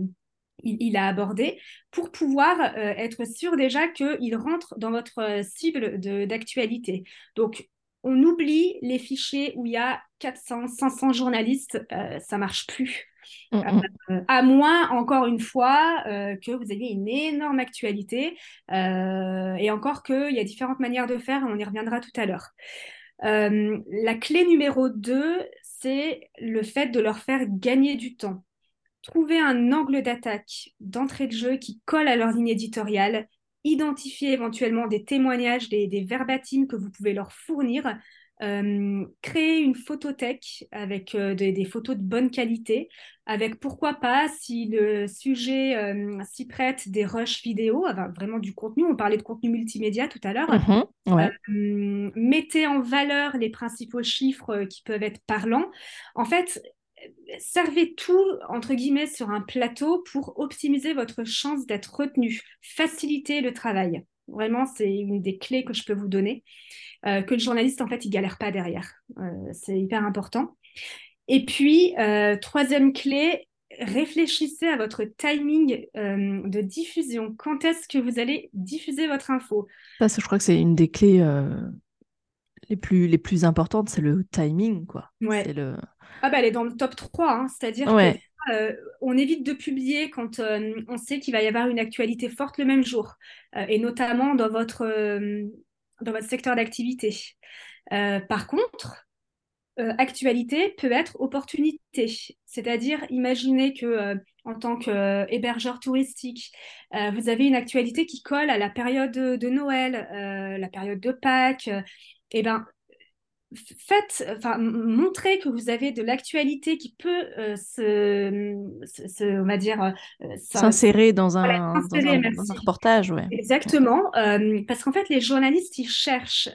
abordé pour pouvoir euh, être sûr déjà qu'il rentre dans votre cible d'actualité. Donc, on oublie les fichiers où il y a 400, 500 journalistes, ça marche plus. Mm, mm. à moins, encore une fois, que vous ayez une énorme actualité. et encore qu'il y a différentes manières de faire, on y reviendra tout à l'heure. la clé numéro 2, c'est le fait de leur faire gagner du temps trouver un angle d'attaque, d'entrée de jeu qui colle à leur ligne éditoriale, identifier éventuellement des témoignages, des, des que vous pouvez leur fournir, euh, créer une photothèque avec euh, des, photos de bonne qualité, avec pourquoi pas, si le sujet euh, s'y prête, des rushs vidéo, vraiment du contenu. On parlait de contenu multimédia tout à l'heure. Mm-hmm, mettez en valeur les principaux chiffres qui peuvent être parlants. En fait, servez tout, entre guillemets, sur un plateau pour optimiser votre chance d'être retenu, faciliter le travail. Vraiment, c'est une des clés que je peux vous donner, que le journaliste, en fait, il galère pas derrière. Euh, c'est hyper important. Et puis, euh, troisième clé, réfléchissez à votre timing de diffusion. Quand est-ce que vous allez diffuser votre info? Ça, je crois que c'est une des clés les plus, les plus importantes, c'est le timing, quoi. Ouais. Le... Ah bah elle est dans le top 3, hein. c'est-à-dire qu'on euh, on évite de publier quand euh, on sait qu'il va y avoir une actualité forte le même jour, euh, et notamment dans votre, dans votre secteur d'activité. par contre, actualité peut être opportunité, c'est-à-dire imaginez que en tant qu'hébergeur touristique, vous avez une actualité qui colle à la période de Noël, la période de Pâques, eh ben, faites, enfin, montrez que vous avez de l'actualité qui peut euh, se, on va dire, euh, s'insérer dans, un, dans, un, reportage. Ouais. Exactement, euh, parce qu'en fait, les journalistes, ils cherchent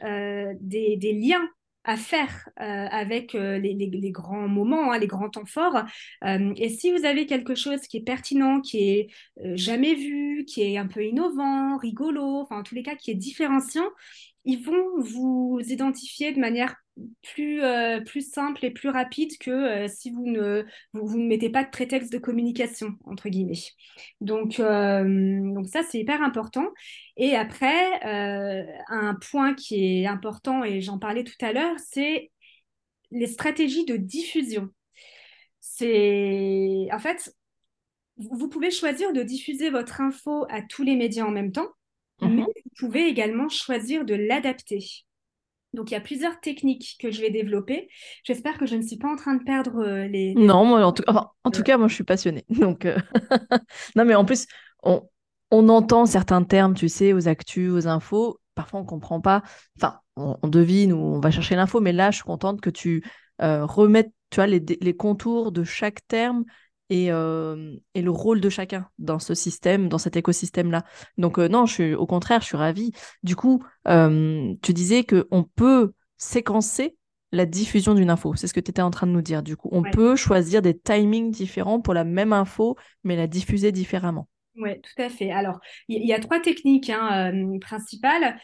des, des, liens à faire avec les, les, grands moments, hein, les grands temps forts. et si vous avez quelque chose qui est pertinent, qui est jamais vu, qui est un peu innovant, rigolo, enfin en tous les cas qui est différenciant, ils vont vous identifier de manière plus, euh, plus simple et plus rapide que euh, si vous ne, vous, ne mettez pas de prétexte de communication, entre guillemets. Donc, euh, donc ça, c'est hyper important. Et après, un point qui est important, et j'en parlais tout à l'heure, c'est les stratégies de diffusion. C'est en fait, vous pouvez choisir de diffuser votre info à tous les médias en même temps, mais mhm. vous pouvez également choisir de l'adapter. Donc, il y a plusieurs techniques que je vais développer. J'espère que je ne suis pas en train de perdre euh, les. Non, moi, en, tout... en tout cas, moi, je suis passionnée. Donc, euh, non, mais en plus, on, on, entend certains termes, tu sais, aux actus, aux infos. Parfois, on ne comprend pas. Enfin, on, devine ou on va chercher l'info. Mais là, je suis contente que tu euh, remettes tu vois, les, les, contours de chaque terme et, euh, et, le rôle de chacun dans ce système, dans cet écosystème-là. Donc euh, non, je suis, au contraire, je suis ravie. Du coup, euh, tu disais qu'on peut séquencer la diffusion d'une info. C'est ce que tu étais en train de nous dire. Du coup, on peut choisir des timings différents pour la même info, mais la diffuser différemment. Oui, tout à fait. Alors, il y, a trois techniques hein, principales.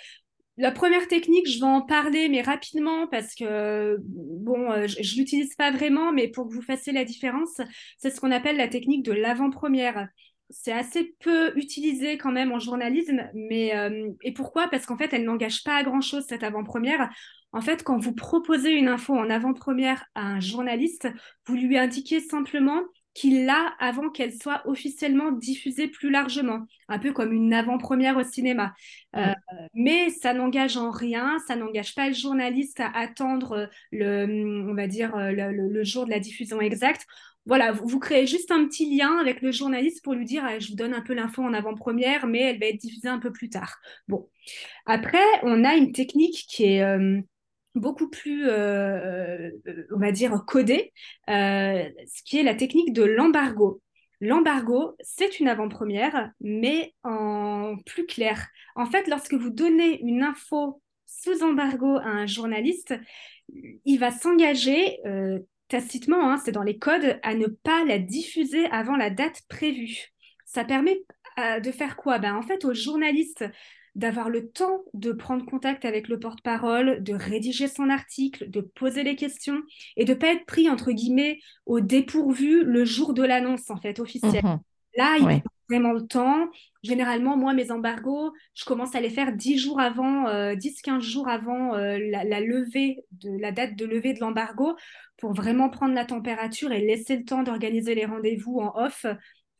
La première technique, je vais en parler, mais rapidement, parce que, bon, euh, je ne l'utilise pas vraiment, mais pour que vous fassiez la différence, c'est ce qu'on appelle la technique de l'avant-première. C'est assez peu utilisé quand même en journalisme, mais euh, et pourquoi? Parce qu'en fait, elle n'engage pas à grand-chose, cette avant-première. En fait, quand vous proposez une info en avant-première à un journaliste, vous lui indiquez simplement qu'il l'a avant qu'elle soit officiellement diffusée plus largement, un peu comme une avant-première au cinéma. Euh, mais ça n'engage en rien, ça n'engage pas le journaliste à attendre le, on va dire, le, jour de la diffusion exacte. Voilà, vous, créez juste un petit lien avec le journaliste pour lui dire, ah, je vous donne un peu l'info en avant-première, mais elle va être diffusée un peu plus tard. Bon. Après, on a une technique qui est euh, beaucoup plus, euh, euh, on va dire, codé, euh, ce qui est la technique de l'embargo. L'embargo, c'est une avant-première, mais en plus clair. En fait, lorsque vous donnez une info sous embargo à un journaliste, il va s'engager tacitement, hein, c'est dans les codes, à ne pas la diffuser avant la date prévue. Ça permet de faire quoi? Ben, En fait, aux journalistes d'avoir le temps de prendre contact avec le porte-parole, de rédiger son article, de poser les questions et de pas être pris entre guillemets au dépourvu le jour de l'annonce en fait officielle. Mhm. Là, il vraiment le temps. Généralement, moi, mes embargos, je commence à les faire 10 jours avant, 10-15 jours avant la, la, levée de la date de levée de l'embargo pour vraiment prendre la température et laisser le temps d'organiser les rendez-vous en off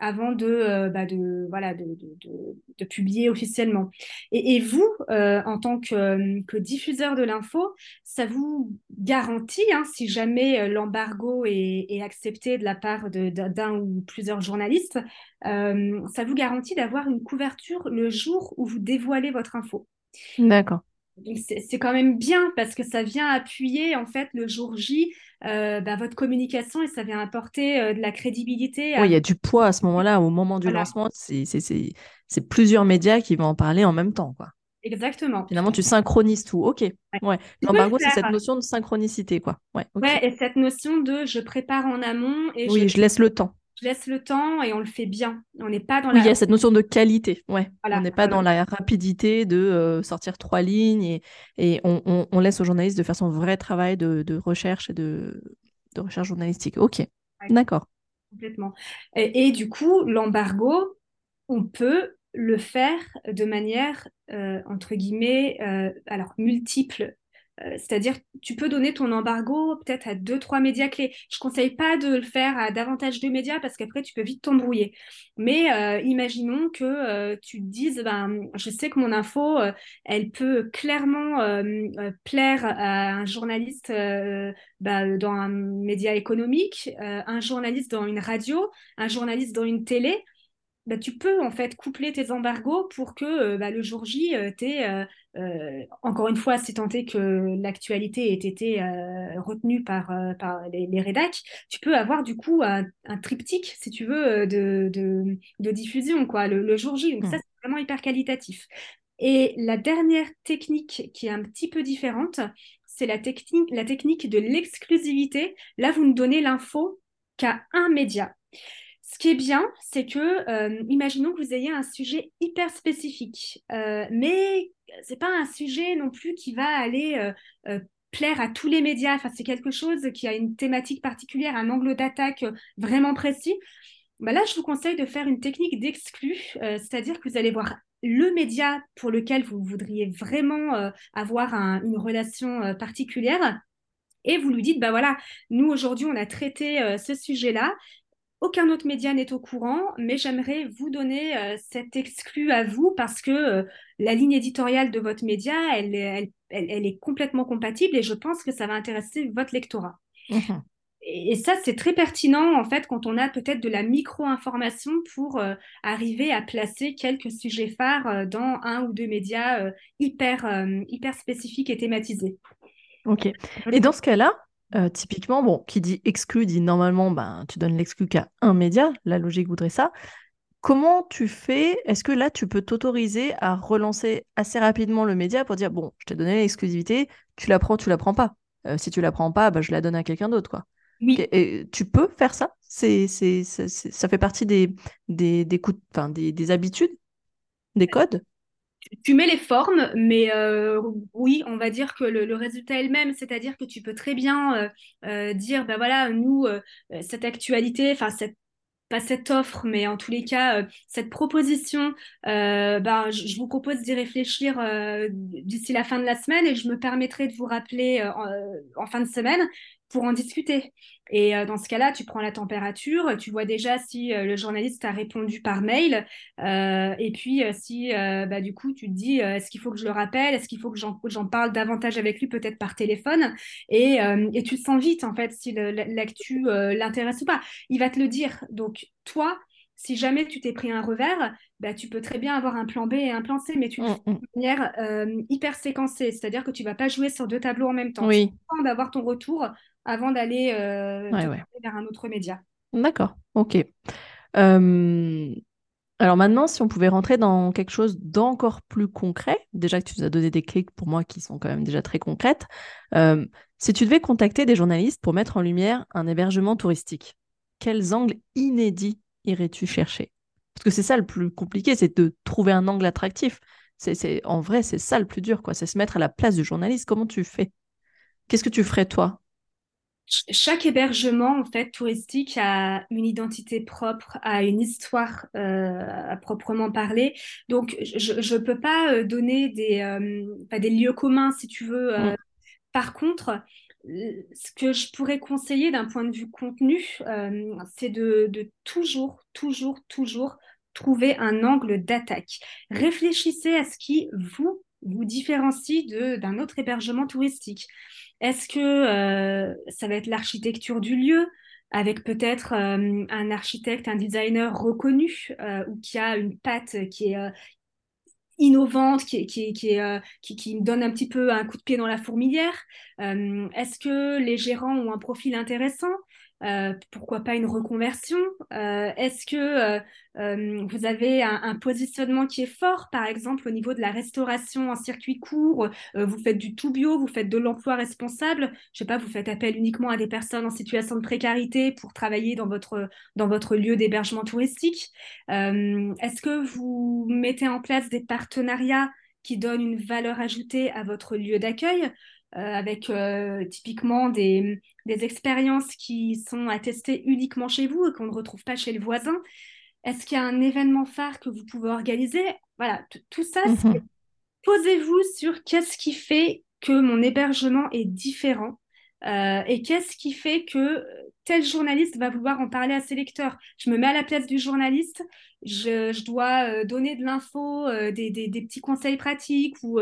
avant de, euh, bah de, voilà, de, de, de, publier officiellement. Et, et vous, euh, en tant que, que, diffuseur de l'info, ça vous garantit, hein, si jamais euh, l'embargo est, est, accepté de la part d'un ou plusieurs journalistes, euh, ça vous garantit d'avoir une couverture le jour où vous dévoilez votre info. D'accord. C'est quand même bien parce que ça vient appuyer en fait le jour J euh, bah, votre communication et ça vient apporter euh, de la crédibilité. Oui, il y a du poids à ce moment-là, au moment du lancement, c'est plusieurs médias qui vont en parler en même temps. Quoi. Exactement. Finalement, tu synchronises tout. Ok. Ouais. L'embargo, c'est cette notion de synchronicité, quoi. Ouais, ouais, et cette notion de je prépare en amont et oui, je laisse le temps je laisse le temps et on le fait bien. On n'est pas dans oui, il y a cette notion de qualité. Ouais. on n'est pas dans la rapidité de euh, sortir trois lignes et, et on, on, laisse au journaliste de faire son vrai travail de, de recherche et de, de, recherche journalistique. Ok, d'accord. Complètement. Et, et, du coup, l'embargo, on peut le faire de manière, euh, entre guillemets, euh, alors multiple c'est-à-dire, tu peux donner ton embargo peut-être à deux, trois médias clés. Je conseille pas de le faire à davantage de médias parce qu'après, tu peux vite t'embrouiller. Mais euh, imaginons que euh, tu dises, ben, je sais que mon info, elle peut clairement plaire à un journaliste ben, dans un média économique, un journaliste dans une radio, un journaliste dans une télé. Bah, tu peux en fait coupler tes embargos pour que bah, le jour J, tu euh, encore une fois, c'est tenté que l'actualité ait été euh, retenue par, euh, par les, les, rédacs, tu peux avoir du coup un, triptyque, si tu veux, de, de, diffusion quoi, le, jour J. Donc ça, mm. c'est vraiment hyper qualitatif. Et la dernière technique qui est un petit peu différente, c'est la technique, la technique de l'exclusivité. Là, vous ne donnez l'info qu'à un média. Ce qui est bien, c'est que, imaginons que vous ayez un sujet hyper spécifique, mais c'est pas un sujet non plus qui va aller euh, euh, plaire à tous les médias. Enfin, c'est quelque chose qui a une thématique particulière, un angle d'attaque euh, vraiment précis. Bah là, je vous conseille de faire une technique d'exclus, c'est-à-dire que vous allez voir le média pour lequel vous voudriez vraiment avoir une relation particulière et vous lui dites, bah voilà, nous aujourd'hui on a traité ce sujet-là, aucun autre média n'est au courant, mais j'aimerais vous donner euh, cet exclu à vous parce que euh, la ligne éditoriale de votre média, elle, elle, elle, est complètement compatible et je pense que ça va intéresser votre lectorat. Mhm. Et, ça, c'est très pertinent en fait quand on a peut-être de la micro-information pour euh, arriver à placer quelques sujets phares dans un ou deux médias hyper, hyper spécifiques et thématisés. Ok. Et dans ce cas-là, euh, typiquement, bon, qui dit exclu dit normalement, ben, tu donnes l'exclu qu'à un média, la logique voudrait ça. Comment tu fais Est-ce que là, tu peux t'autoriser à relancer assez rapidement le média pour dire, bon, je t'ai donné l'exclusivité, tu la prends, tu la prends pas. Euh, si tu la prends pas, ben, je la donne à quelqu'un d'autre, quoi. Oui. Et, tu peux faire ça? C'est, c'est, Ça fait partie des, des, des, des, des habitudes, des codes? Tu mets les formes, mais euh, oui, on va dire que le, résultat est le même, c'est-à-dire que tu peux très bien euh, euh, dire, ben voilà, nous, cette actualité, enfin cette pas cette offre, mais en tous les cas, cette proposition, ben, je, vous propose d'y réfléchir d'ici la fin de la semaine et je me permettrai de vous rappeler en, fin de semaine pour en discuter. Et euh, dans ce cas-là, tu prends la température, tu vois déjà si euh, le journaliste a répondu par mail, euh, et puis si bah, du coup tu te dis est-ce qu'il faut que je le rappelle, est-ce qu'il faut que j'en parle davantage avec lui, peut-être par téléphone, et, et, tu sens vite en fait si l'actu l'intéresse ou pas. Il va te le dire. Donc toi, si jamais tu t'es pris un revers, bah, tu peux très bien avoir un plan B et un plan C, mais tu le mmh, fais de mmh. manière hyper séquencée, c'est-à-dire que tu vas pas jouer sur deux tableaux en même temps. Oui. Tu d'avoir ton retour avant d'aller euh, vers un autre média. D'accord, ok. Euh, alors maintenant, si on pouvait rentrer dans quelque chose d'encore plus concret, déjà que tu nous as donné des clés pour moi qui sont quand même déjà très concrètes, euh, si tu devais contacter des journalistes pour mettre en lumière un hébergement touristique, quels angles inédits irais-tu chercher? Parce que c'est ça le plus compliqué, c'est de trouver un angle attractif. C'est, en vrai, c'est ça le plus dur, quoi. C'est se mettre à la place du journaliste. Comment tu fais? Qu'est-ce que tu ferais toi? Chaque hébergement en fait touristique a une identité propre, a une histoire euh, à proprement parler. Donc je ne peux pas euh, donner des, euh, des lieux communs si tu veux. Mm. Par contre, ce que je pourrais conseiller d'un point de vue contenu, c'est de, de toujours, toujours, toujours trouver un angle d'attaque. Réfléchissez à ce qui vous vous différencie d'un autre hébergement touristique. Est-ce que euh, ça va être l'architecture du lieu avec peut-être euh, un architecte, un designer reconnu euh, ou qui a une patte qui est innovante, qui, donne un petit peu un coup de pied dans la fourmilière? Est-ce que les gérants ont un profil intéressant? Euh, pourquoi pas une reconversion? Euh, Est-ce que euh, vous avez un, positionnement qui est fort, par exemple au niveau de la restauration en circuit court? Vous faites du tout bio, vous faites de l'emploi responsable? Je sais pas, vous faites appel uniquement à des personnes en situation de précarité pour travailler dans votre dans votre lieu d'hébergement touristique. Est-ce que vous mettez en place des partenariats qui donnent une valeur ajoutée à votre lieu d'accueil? Avec euh, typiquement des, des expériences qui sont attestées uniquement chez vous et qu'on ne retrouve pas chez le voisin. Est-ce qu'il y a un événement phare que vous pouvez organiser? Voilà, tout ça, mhm. posez-vous sur qu'est-ce qui fait que mon hébergement est différent euh, et qu'est-ce qui fait que tel journaliste va vouloir en parler à ses lecteurs. Je me mets à la place du journaliste, je, dois euh, donner de l'info, euh, des, petits conseils pratiques ou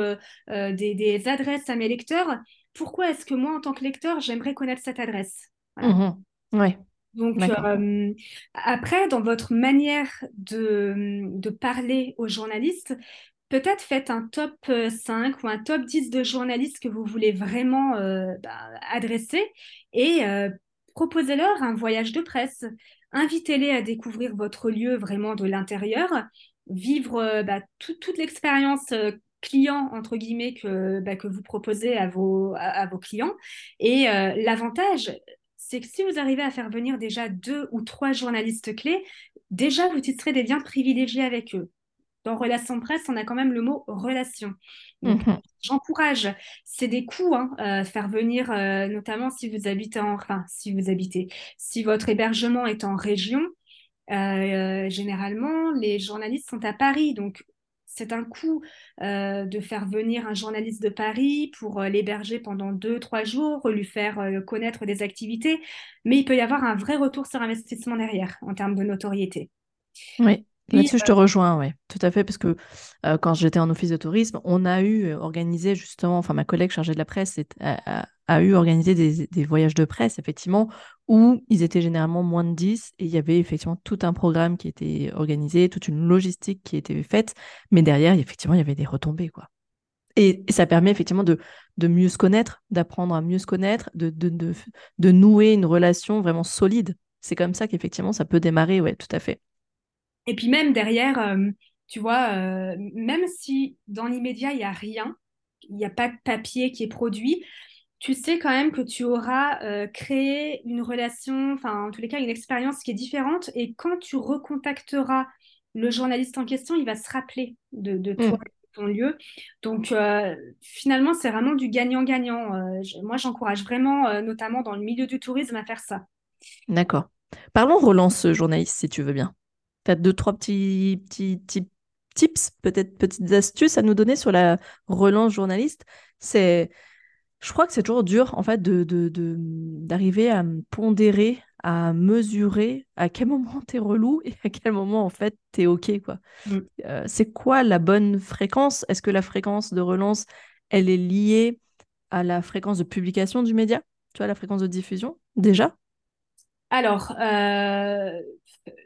des, adresses à mes lecteurs. Pourquoi est-ce que moi, en tant que lecteur, j'aimerais connaître cette adresse? Mmh Donc, après, dans votre manière de, de parler aux journalistes, peut-être faites un top 5 euh, ou un top 10 de journalistes que vous voulez vraiment euh, bah, adresser et euh, proposez-leur un voyage de presse. Invitez-les à découvrir votre lieu vraiment de l'intérieur, vivre bah, toute l'expérience client entre guillemets que, bah, que vous proposez à vos, clients. Et l'avantage, c'est que si vous arrivez à faire venir déjà deux ou trois journalistes clés, déjà vous tisserez des liens privilégiés avec eux dans relation presse, on a quand même le mot relation. Mhm. J'encourage. C'est des coûts, hein, euh, faire venir, euh, notamment si vous habitez en, enfin, si vous habitez, si votre hébergement est en région. Euh, généralement, les journalistes sont à Paris, donc c'est un coût de faire venir un journaliste de Paris pour l'héberger pendant deux, trois jours, lui faire connaître des activités, mais il peut y avoir un vrai retour sur investissement derrière en termes de notoriété. Oui. Là-dessus, je te rejoins, oui, tout à fait, parce que euh, quand j'étais en office de tourisme, on a eu euh, organisé justement, enfin ma collègue chargée de la presse a, eu organisé des, voyages de presse, effectivement, où ils étaient généralement moins de 10 et il y avait effectivement tout un programme qui était organisé, toute une logistique qui était faite, mais derrière, effectivement, il y avait des retombées, quoi. Et, ça permet effectivement de, de mieux se connaître, d'apprendre à mieux se connaître, de, de, de, de nouer une relation vraiment solide. C'est comme ça qu'effectivement, ça peut démarrer, ouais, tout à fait. Et puis même derrière, euh, tu vois, euh, même si dans l'immédiat, il n'y a rien, il n'y a pas de papier qui est produit, tu sais quand même que tu auras euh, créé une relation, enfin en tous les cas une expérience qui est différente. Et quand tu recontacteras le journaliste en question, il va se rappeler de, toi, mm. de ton lieu. Donc finalement, c'est vraiment du gagnant-gagnant. moi, j'encourage vraiment, notamment dans le milieu du tourisme, à faire ça. D'accord. Parlons relance journaliste, si tu veux bien. Tu as deux, trois petits, petits, tips, peut-être petites astuces à nous donner sur la relance journaliste. C'est, je crois que c'est toujours dur, en fait, de, d'arriver à pondérer, à mesurer à quel moment tu es relou et à quel moment, en fait, tu es OK, quoi. Mm. Euh, c'est quoi la bonne fréquence? Est-ce que la fréquence de relance, elle est liée à la fréquence de publication du média? Tu vois, la fréquence de diffusion, déjà? Alors, euh,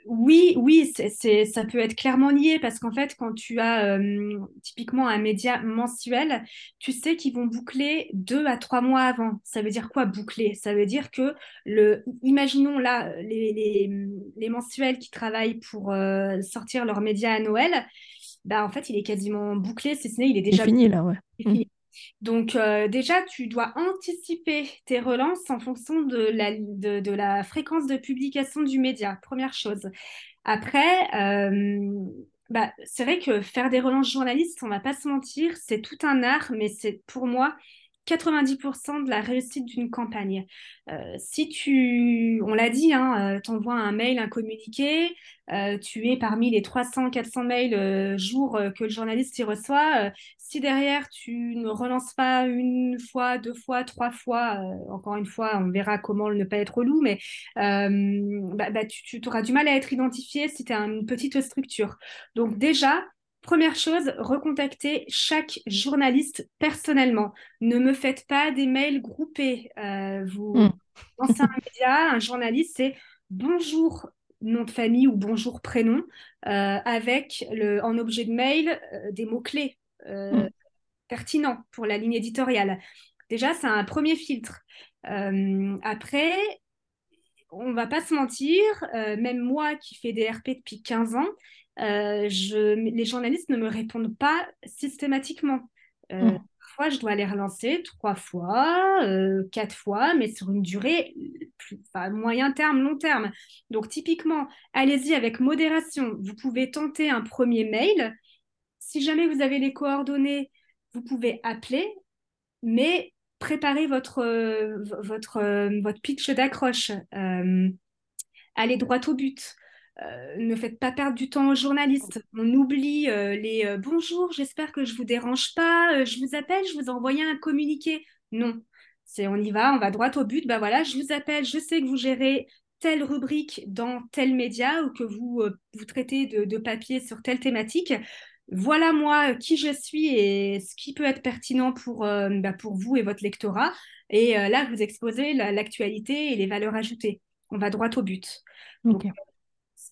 oui, oui, c'est, ça peut être clairement lié parce qu'en fait, quand tu as euh, typiquement un média mensuel, tu sais qu'ils vont boucler deux à trois mois avant. Ça veut dire quoi boucler? Ça veut dire que le, imaginons là les, les, mensuels qui travaillent pour euh, sortir leur média à Noël. Bah, en fait, il est quasiment bouclé, si ce n'est, il est déjà fini là, ouais. Donc euh, déjà, tu dois anticiper tes relances en fonction de la, fréquence de publication du média, première chose. Après, euh, bah, c'est vrai que faire des relances journalistes, on va pas se mentir, c'est tout un art, mais c'est pour moi, 90% de la réussite d'une campagne. Euh, si tu, on l'a dit, hein, euh, envoies un mail, un communiqué, euh, tu es parmi les 300, 400 mails jour que le journaliste y reçoit. si derrière tu ne relances pas une fois, deux fois, trois fois, encore une fois, on verra comment ne pas être loup, mais bah, bah, tu, tu auras du mal à être identifié si tu as une petite structure. Donc déjà, Première chose, recontacter chaque journaliste personnellement. Ne me faites pas des mails groupés. Euh, vous mm. lancez un média, un journaliste, c'est bonjour nom de famille ou bonjour prénom euh, avec le, en objet de mail euh, des mots-clés mm. pertinents pour la ligne éditoriale. Déjà, c'est un premier filtre. après, on va pas se mentir, même moi qui fais des RP depuis 15 ans, euh, je, les journalistes ne me répondent pas systématiquement. Euh, hmm. Parfois, je dois les relancer trois fois, euh, quatre fois, mais sur une durée plus, moyen terme, long terme. Donc, typiquement, allez-y avec modération. Vous pouvez tenter un premier mail. Si jamais vous avez les coordonnées, vous pouvez appeler, mais préparez votre, votre, votre pitch d'accroche. allez droit au but. Euh, ne faites pas perdre du temps aux journalistes. On oublie euh, les euh, bonjour, j'espère que je vous dérange pas, je vous appelle, je vous ai envoyé un communiqué. Non, c'est on y va, on va droit au but. Bah voilà, je vous appelle, je sais que vous gérez telle rubrique dans tel média ou que vous vous traitez de, papier sur telle thématique. Voilà moi qui je suis et ce qui peut être pertinent pour, bah, pour vous et votre lectorat. Et là, vous exposez l'actualité et les valeurs ajoutées. On va droit au but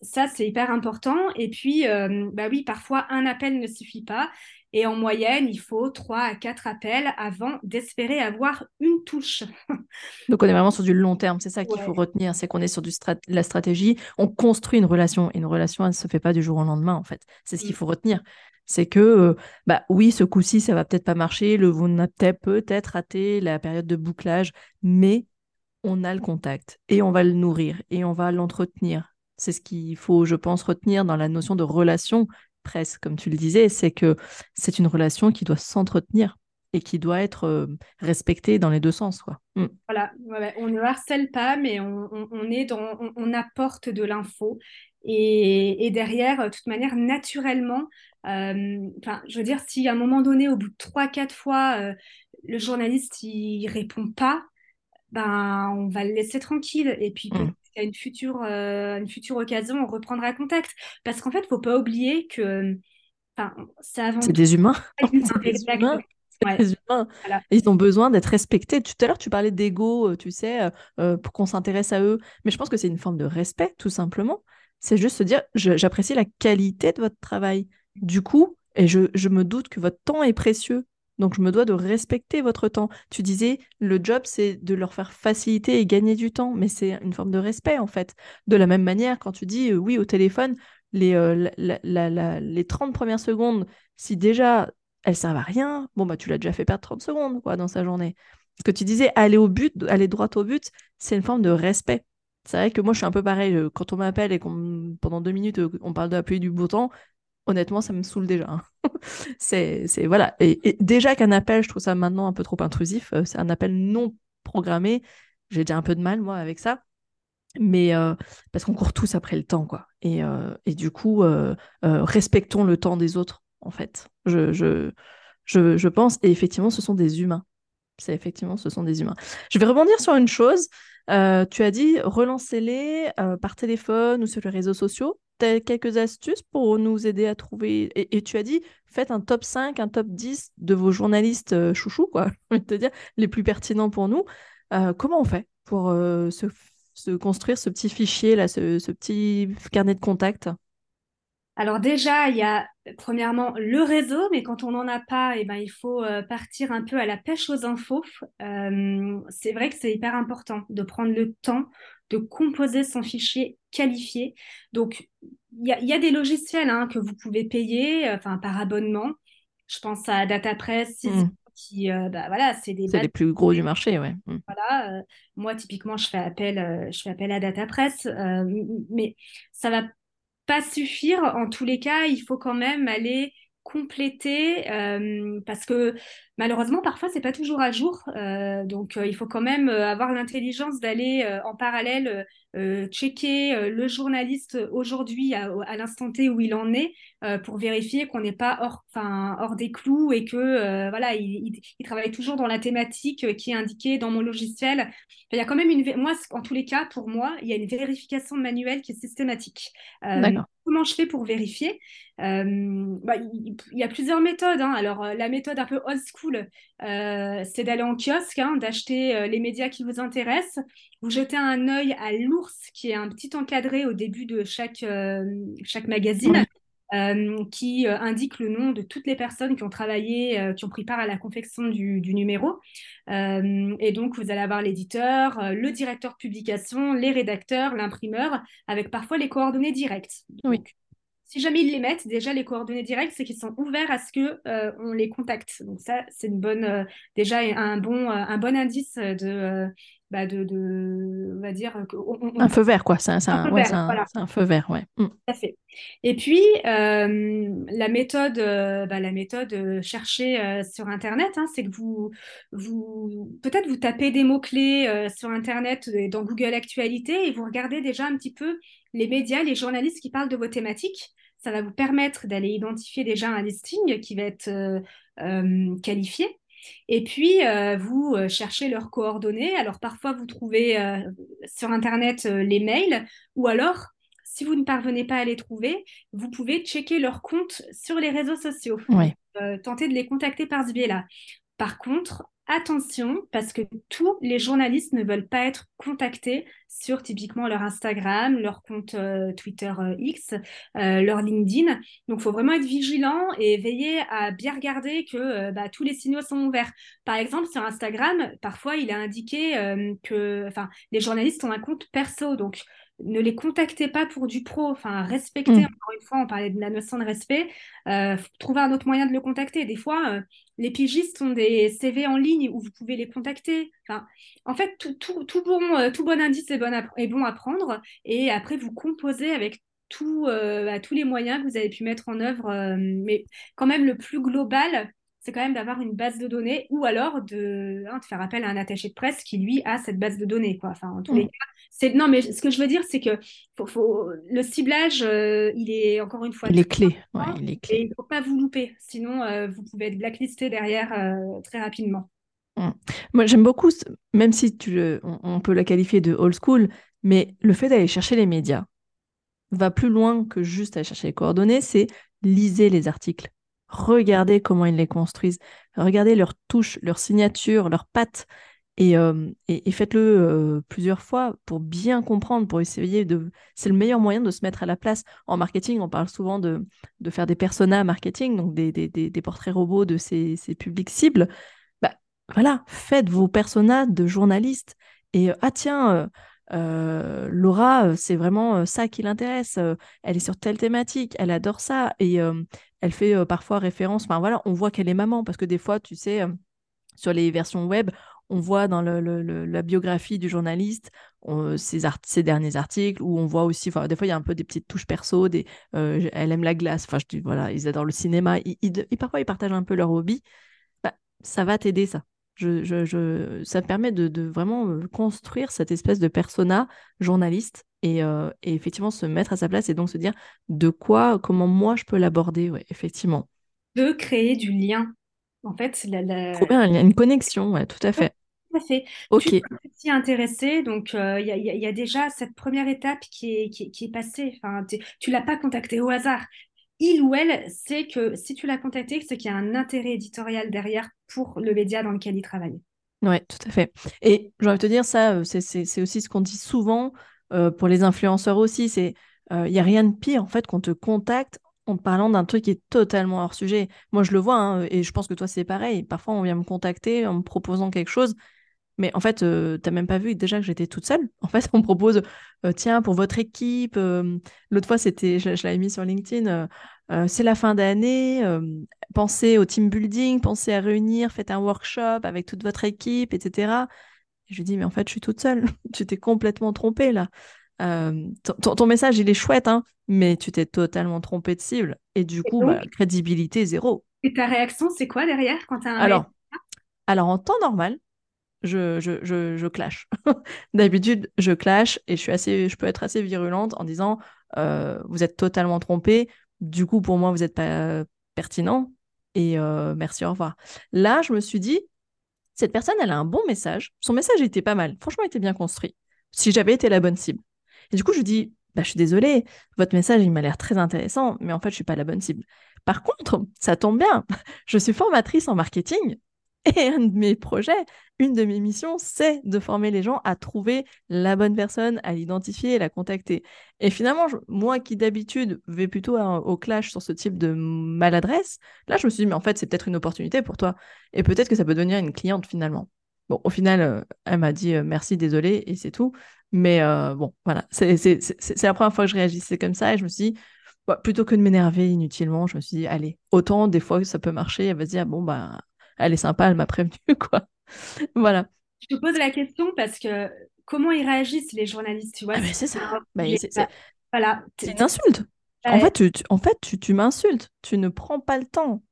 ça, c'est hyper important. Et puis, euh, bah oui, parfois, un appel ne suffit pas. Et en moyenne, il faut trois à quatre appels avant d'espérer avoir une touche. Donc, on est vraiment sur du long terme. C'est ça qu'il faut retenir. C'est qu'on est sur du la stratégie. On construit une relation. Et une relation, elle ne se fait pas du jour au lendemain, en fait. C'est ce qu'il faut retenir. C'est que, euh, bah oui, ce coup-ci, ça va peut-être pas marcher. Le vous n'avez peut-être raté la période de bouclage. Mais on a le contact et on va le nourrir et on va l'entretenir c'est ce qu'il faut, je pense, retenir dans la notion de relation presque, comme tu le disais, c'est que c'est une relation qui doit s'entretenir et qui doit être euh, respectée dans les deux sens. Quoi. Mm. Voilà, on ne harcèle pas, mais on, est dans, on, apporte de l'info. Et, derrière, de toute manière, naturellement, euh, je veux dire, si à un moment donné, au bout de trois, quatre fois, euh, le journaliste il répond pas, ben on va le laisser tranquille. Et puis mm qu'à une future, euh, une future occasion, on reprendra contact. Parce qu'en fait, il ne faut pas oublier que c'est des humains. des humains. Ils ont besoin d'être respectés. Tout à l'heure, tu parlais d'ego, euh, tu sais, euh, pour qu'on s'intéresse à eux. Mais je pense que c'est une forme de respect, tout simplement. C'est juste se dire, j'apprécie la qualité de votre travail. Du coup, et je, je, me doute que votre temps est précieux. Donc, je me dois de respecter votre temps. Tu disais, le job, c'est de leur faire faciliter et gagner du temps, mais c'est une forme de respect, en fait. De la même manière, quand tu dis euh, oui au téléphone, les, euh, les 30 premières secondes, si déjà elles servent à rien, bon, bah, tu l'as déjà fait perdre 30 secondes quoi, dans sa journée. Ce que tu disais, aller au but, aller droit au but, c'est une forme de respect. C'est vrai que moi, je suis un peu pareil. Euh, quand on m'appelle et qu'on pendant deux minutes, on parle d'appuyer du bouton, honnêtement, ça me saoule déjà. Hein. c'est, voilà. Et, déjà qu'un appel, je trouve ça maintenant un peu trop intrusif. Euh, c'est un appel non programmé. J'ai déjà un peu de mal, moi, avec ça. Mais euh, parce qu'on court tous après le temps, quoi. Et, euh, du coup, respectons le temps des autres, en fait. Je, pense. Et effectivement, ce sont des humains. C'est effectivement, ce sont des humains. Je vais rebondir sur une chose. Tu as dit relancez-les par téléphone ou sur les réseaux sociaux. As quelques astuces pour nous aider à trouver. Et, tu as dit faites un top 5, un top 10 de vos journalistes euh, chouchous, quoi. Te dire, les plus pertinents pour nous. comment on fait pour se, construire ce petit fichier, là, ce, petit carnet de contact alors déjà, il y a premièrement le réseau, mais quand on n'en a pas, eh ben, il faut euh, partir un peu à la pêche aux infos. Euh, c'est vrai que c'est hyper important de prendre le temps de composer son fichier qualifié. Donc, il y, a des logiciels hein, que vous pouvez payer enfin, par abonnement. Je pense à DataPress, mmh. qui, euh, bah, voilà, c'est des... C'est les plus gros du marché, ouais. Mmh. Voilà, moi, typiquement, je fais appel, je fais appel à DataPress, mais ça va pas suffire. En tous les cas, il faut quand même aller compléter euh, parce que malheureusement, parfois, c'est pas toujours à jour. Euh, donc, euh, il faut quand même euh, avoir l'intelligence d'aller euh, en parallèle checker le journaliste aujourd'hui à, à l'instant T où il en est pour vérifier qu'on n'est pas hors, hors des clous et que voilà, il, il, il travaille toujours dans la thématique qui est indiquée dans mon logiciel. Enfin, il y a quand même une, moi, en tous les cas, pour moi, il y a une vérification manuelle qui est systématique. D'accord. Comment je fais pour vérifier? Euh, bah, il, il, y a plusieurs méthodes. Hein. Alors, la méthode un peu old school, euh, c'est d'aller en kiosque, hein, d'acheter euh, les médias qui vous intéressent. Vous jetez un œil à l'ours, qui est un petit encadré au début de chaque, euh, chaque magazine. Qui indique le nom de toutes les personnes qui ont travaillé, qui ont pris part à la confection du, du numéro. et donc, vous allez avoir l'éditeur, le directeur de publication, les rédacteurs, l'imprimeur, avec parfois les coordonnées directes. Oui. Si jamais ils les mettent, déjà les coordonnées directes, c'est qu'ils sont ouverts à ce que euh, on les contacte. Donc ça, c'est une bonne, euh, déjà un bon, euh, un bon indice de, bah de, de, on va dire, on, on... un feu vert quoi. C'est un, un, un, ouais, vert, un, voilà. un, feu vert, ouais. Mm. Tout à fait. Et puis la méthode, bah, la méthode chercher sur internet, hein, c'est que vous, vous, peut-être vous tapez des mots clés sur internet dans Google Actualité et vous regardez déjà un petit peu les médias, les journalistes qui parlent de vos thématiques ça va vous permettre d'aller identifier déjà un listing qui va être euh, euh, qualifié. Et puis, euh, vous cherchez leurs coordonnées. Alors, parfois, vous trouvez sur Internet les mails ou alors, si vous ne parvenez pas à les trouver, vous pouvez checker leur compte sur les réseaux sociaux. Ouais. tenter de les contacter par ce biais-là. Par contre, attention parce que tous les journalistes ne veulent pas être contactés sur typiquement leur Instagram, leur compte euh, Twitter euh, X, euh, leur LinkedIn. Donc, il faut vraiment être vigilant et veiller à bien regarder que bah, tous les signaux sont ouverts. Par exemple, sur Instagram, parfois, il est indiqué que les journalistes ont un compte perso. Donc, ne les contactez pas pour du pro, enfin respectez, mmh. encore une fois, on parlait de la notion de respect, euh, trouver un autre moyen de le contacter. Des fois, euh, les pigistes ont des CV en ligne où vous pouvez les contacter. Enfin, en fait, tout, tout, tout bon, euh, tout bon indice est bon, à, est bon à prendre et après vous composez avec tout, bah, tous les moyens que vous avez pu mettre en œuvre, mais quand même le plus global, c'est quand même d'avoir une base de données ou alors de, hein, de, faire appel à un attaché de presse qui, lui, a cette base de données. Quoi. Enfin, en tous mmh. les cas, c'est... Non, mais ce que je veux dire, c'est que faut, faut... le ciblage, euh, il est encore une fois... Il est clé. Ouais, il. Et ne faut pas vous louper, sinon euh, vous pouvez être blacklisté derrière euh, très rapidement. Mmh. Moi, j'aime beaucoup, même si tu le... on, peut la qualifier de old school, mais le fait d'aller chercher les médias va plus loin que juste aller chercher les coordonnées, c'est liser les articles regardez comment ils les construisent, regardez leurs touches, leurs signatures, leurs pattes, et, euh, faites-le euh, plusieurs fois pour bien comprendre, pour essayer de... C'est le meilleur moyen de se mettre à la place. En marketing, on parle souvent de, de faire des personas marketing, donc des, des, des, portraits robots de ces, ces publics cibles. Bah, voilà, faites vos personas de journalistes. Et ah tiens, euh, Laura, c'est vraiment ça qui l'intéresse. Elle est sur telle thématique, elle adore ça. Et elle fait euh, parfois référence, enfin voilà, on voit qu'elle est maman, parce que des fois, tu sais, euh, sur les versions web, on voit dans la biographie du journaliste on, ses, derniers articles, où on voit aussi, des fois, il y a un peu des petites touches perso, des, euh, elle aime la glace, enfin, voilà, ils adorent le cinéma, ils, ils, ils, parfois, ils partagent un peu leur hobby. Bah, ça va t'aider, ça. Ça permet de, vraiment construire cette espèce de persona journaliste et, euh, et, effectivement se mettre à sa place et donc se dire de quoi, comment moi je peux l'aborder, ouais, effectivement. De créer du lien. En fait, la, la... Trop bien, il y a une connexion, ouais, tout à fait. Tout à fait. Ok. Tu t'y intéressé, donc il euh, y, y, y, a déjà cette première étape qui est, qui, qui est passée. Enfin, tu l'as pas contacté au hasard. Il ou elle sait que si tu l'as contacté, c'est qu'il y a un intérêt éditorial derrière pour le média dans lequel il travaille. Oui, tout à fait. Et j'ai envie de te dire, ça, euh, c'est aussi ce qu'on dit souvent euh, pour les influenceurs aussi, c'est il euh, n'y a rien de pire en fait qu'on te contacte en parlant d'un truc qui est totalement hors sujet. Moi, je le vois, hein, et je pense que toi, c'est pareil. Parfois, on vient me contacter en me proposant quelque chose, mais en fait, euh, tu n'as même pas vu déjà que j'étais toute seule. En fait, on me propose, euh, tiens, pour votre équipe, l'autre fois, c'était, je, je l'avais mis sur LinkedIn, c'est la fin d'année, pensez au team building, pensez à réunir, faites un workshop avec toute votre équipe, etc. Je lui dis, mais en fait, je suis toute seule. tu t'es complètement trompée là. Euh, ton, ton, message, il est chouette, hein, mais tu t'es totalement trompé de cible. Et du coup, donc, bah, crédibilité zéro. Et ta réaction, c'est quoi derrière quand tu as un Alors, Alors en temps normal, je, je, je, je clash. D'habitude, je clash et je, suis assez, je peux être assez virulente en disant euh, Vous êtes totalement trompé, du coup, pour moi, vous n'êtes pas pertinent et euh, merci, au revoir. Là, je me suis dit Cette personne, elle a un bon message. Son message était pas mal. Franchement, il était bien construit. Si j'avais été la bonne cible. Et du coup, je dis bah, je suis désolée, votre message, il m'a l'air très intéressant, mais en fait, je suis pas la bonne cible. Par contre, ça tombe bien, je suis formatrice en marketing et un de mes projets, une de mes missions, c'est de former les gens à trouver la bonne personne, à l'identifier et la contacter. Et finalement, moi qui d'habitude vais plutôt au clash sur ce type de maladresse, là, je me suis dit, mais en fait, c'est peut-être une opportunité pour toi. Et peut-être que ça peut devenir une cliente finalement. Bon, au final, euh, elle m'a dit euh, merci, désolé, et c'est tout. Mais euh, bon, voilà, c'est la première fois que je réagissais comme ça, et je me suis dit, bah, plutôt que de m'énerver inutilement, je me suis dit, allez, autant des fois que ça peut marcher, elle va se dire, bon, bah, elle est sympa, elle m'a prévenu, quoi. voilà. Je te pose la question parce que comment ils réagissent, les journalistes, tu vois? Ah, C'est ça. Bah, voilà. C'est une insulte. En fait, tu, en fait, tu, tu m'insultes. Tu ne prends pas le temps.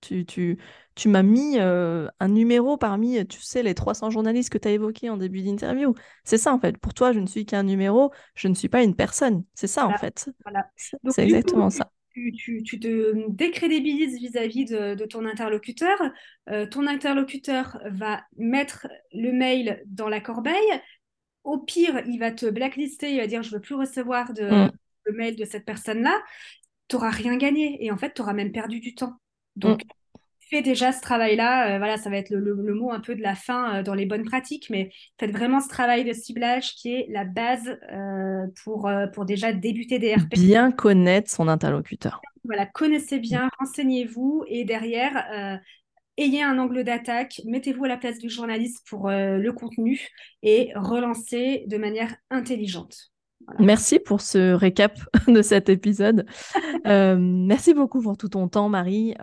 Tu, tu, tu m'as mis euh, un numéro parmi, tu sais, les 300 journalistes que tu as évoqués en début d'interview. C'est ça, en fait. Pour toi, je ne suis qu'un numéro, je ne suis pas une personne. C'est ça, en fait. C'est exactement ça. Tu, te décrédibilises vis-à-vis de, ton interlocuteur. Euh, ton interlocuteur va mettre le mail dans la corbeille. Au pire, il va te blacklister, il va dire je ne veux plus recevoir de, mm. le mail de cette personne-là. Tu n'auras rien gagné et en fait, tu auras même perdu du temps. Donc, mm fais déjà ce travail-là. Euh, voilà, ça va être le, mot un peu de la fin euh, dans les bonnes pratiques, mais faites vraiment ce travail de ciblage qui est la base euh, pour, pour déjà débuter des RP. Bien connaître son interlocuteur. Voilà, connaissez bien, renseignez-vous et derrière, ayez un angle d'attaque, mettez-vous à la place du journaliste pour le contenu et relancez de manière intelligente. Merci pour ce récap de cet épisode. merci beaucoup pour tout ton temps, Marie.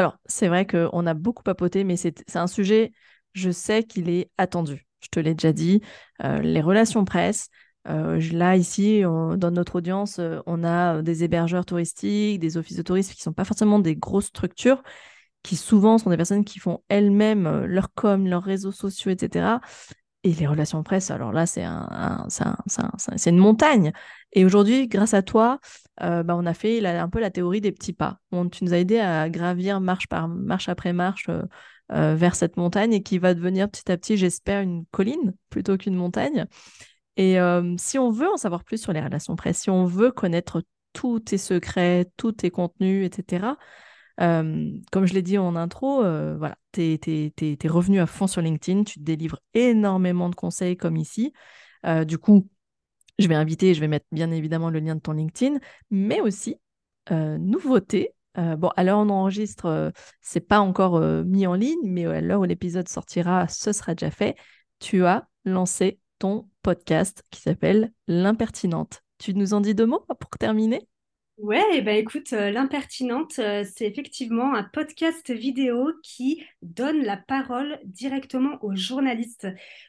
Alors, c'est vrai qu'on a beaucoup papoté, mais c'est un sujet, je sais qu'il est attendu. Je te l'ai déjà dit. Euh, les relations presse, euh, là, ici, dans notre audience, euh, on a des hébergeurs touristiques, des offices de tourisme qui ne sont pas forcément des grosses structures, qui souvent sont des personnes qui font elles-mêmes leur com, leurs réseaux sociaux, etc. Et les relations presse, alors là, c'est un, une montagne. Et aujourd'hui, grâce à toi, euh, bah, on a fait un peu la théorie des petits pas. tu nous as aidé à gravir marche, par, marche après marche euh, euh, vers cette montagne et qui va devenir petit à petit, j'espère, une colline plutôt qu'une montagne. Et si on veut en savoir plus sur les relations presse, si on veut connaître tous tes secrets, tous tes contenus, etc., comme je l'ai dit en intro, voilà, tu es, revenu à fond sur LinkedIn, tu te délivres énormément de conseils comme ici. du coup, je vais inviter, je vais mettre bien évidemment le lien de ton LinkedIn, mais aussi, nouveauté, bon, à l'heure où on enregistre, c'est pas encore mis en ligne, mais à l'heure où l'épisode sortira, ce sera déjà fait. Tu as lancé ton podcast qui s'appelle L'impertinente. Tu nous en dis deux mots pour terminer? Ouais, bah écoute, euh, l'impertinente, euh, c'est effectivement un podcast vidéo qui donne la parole directement aux journalistes.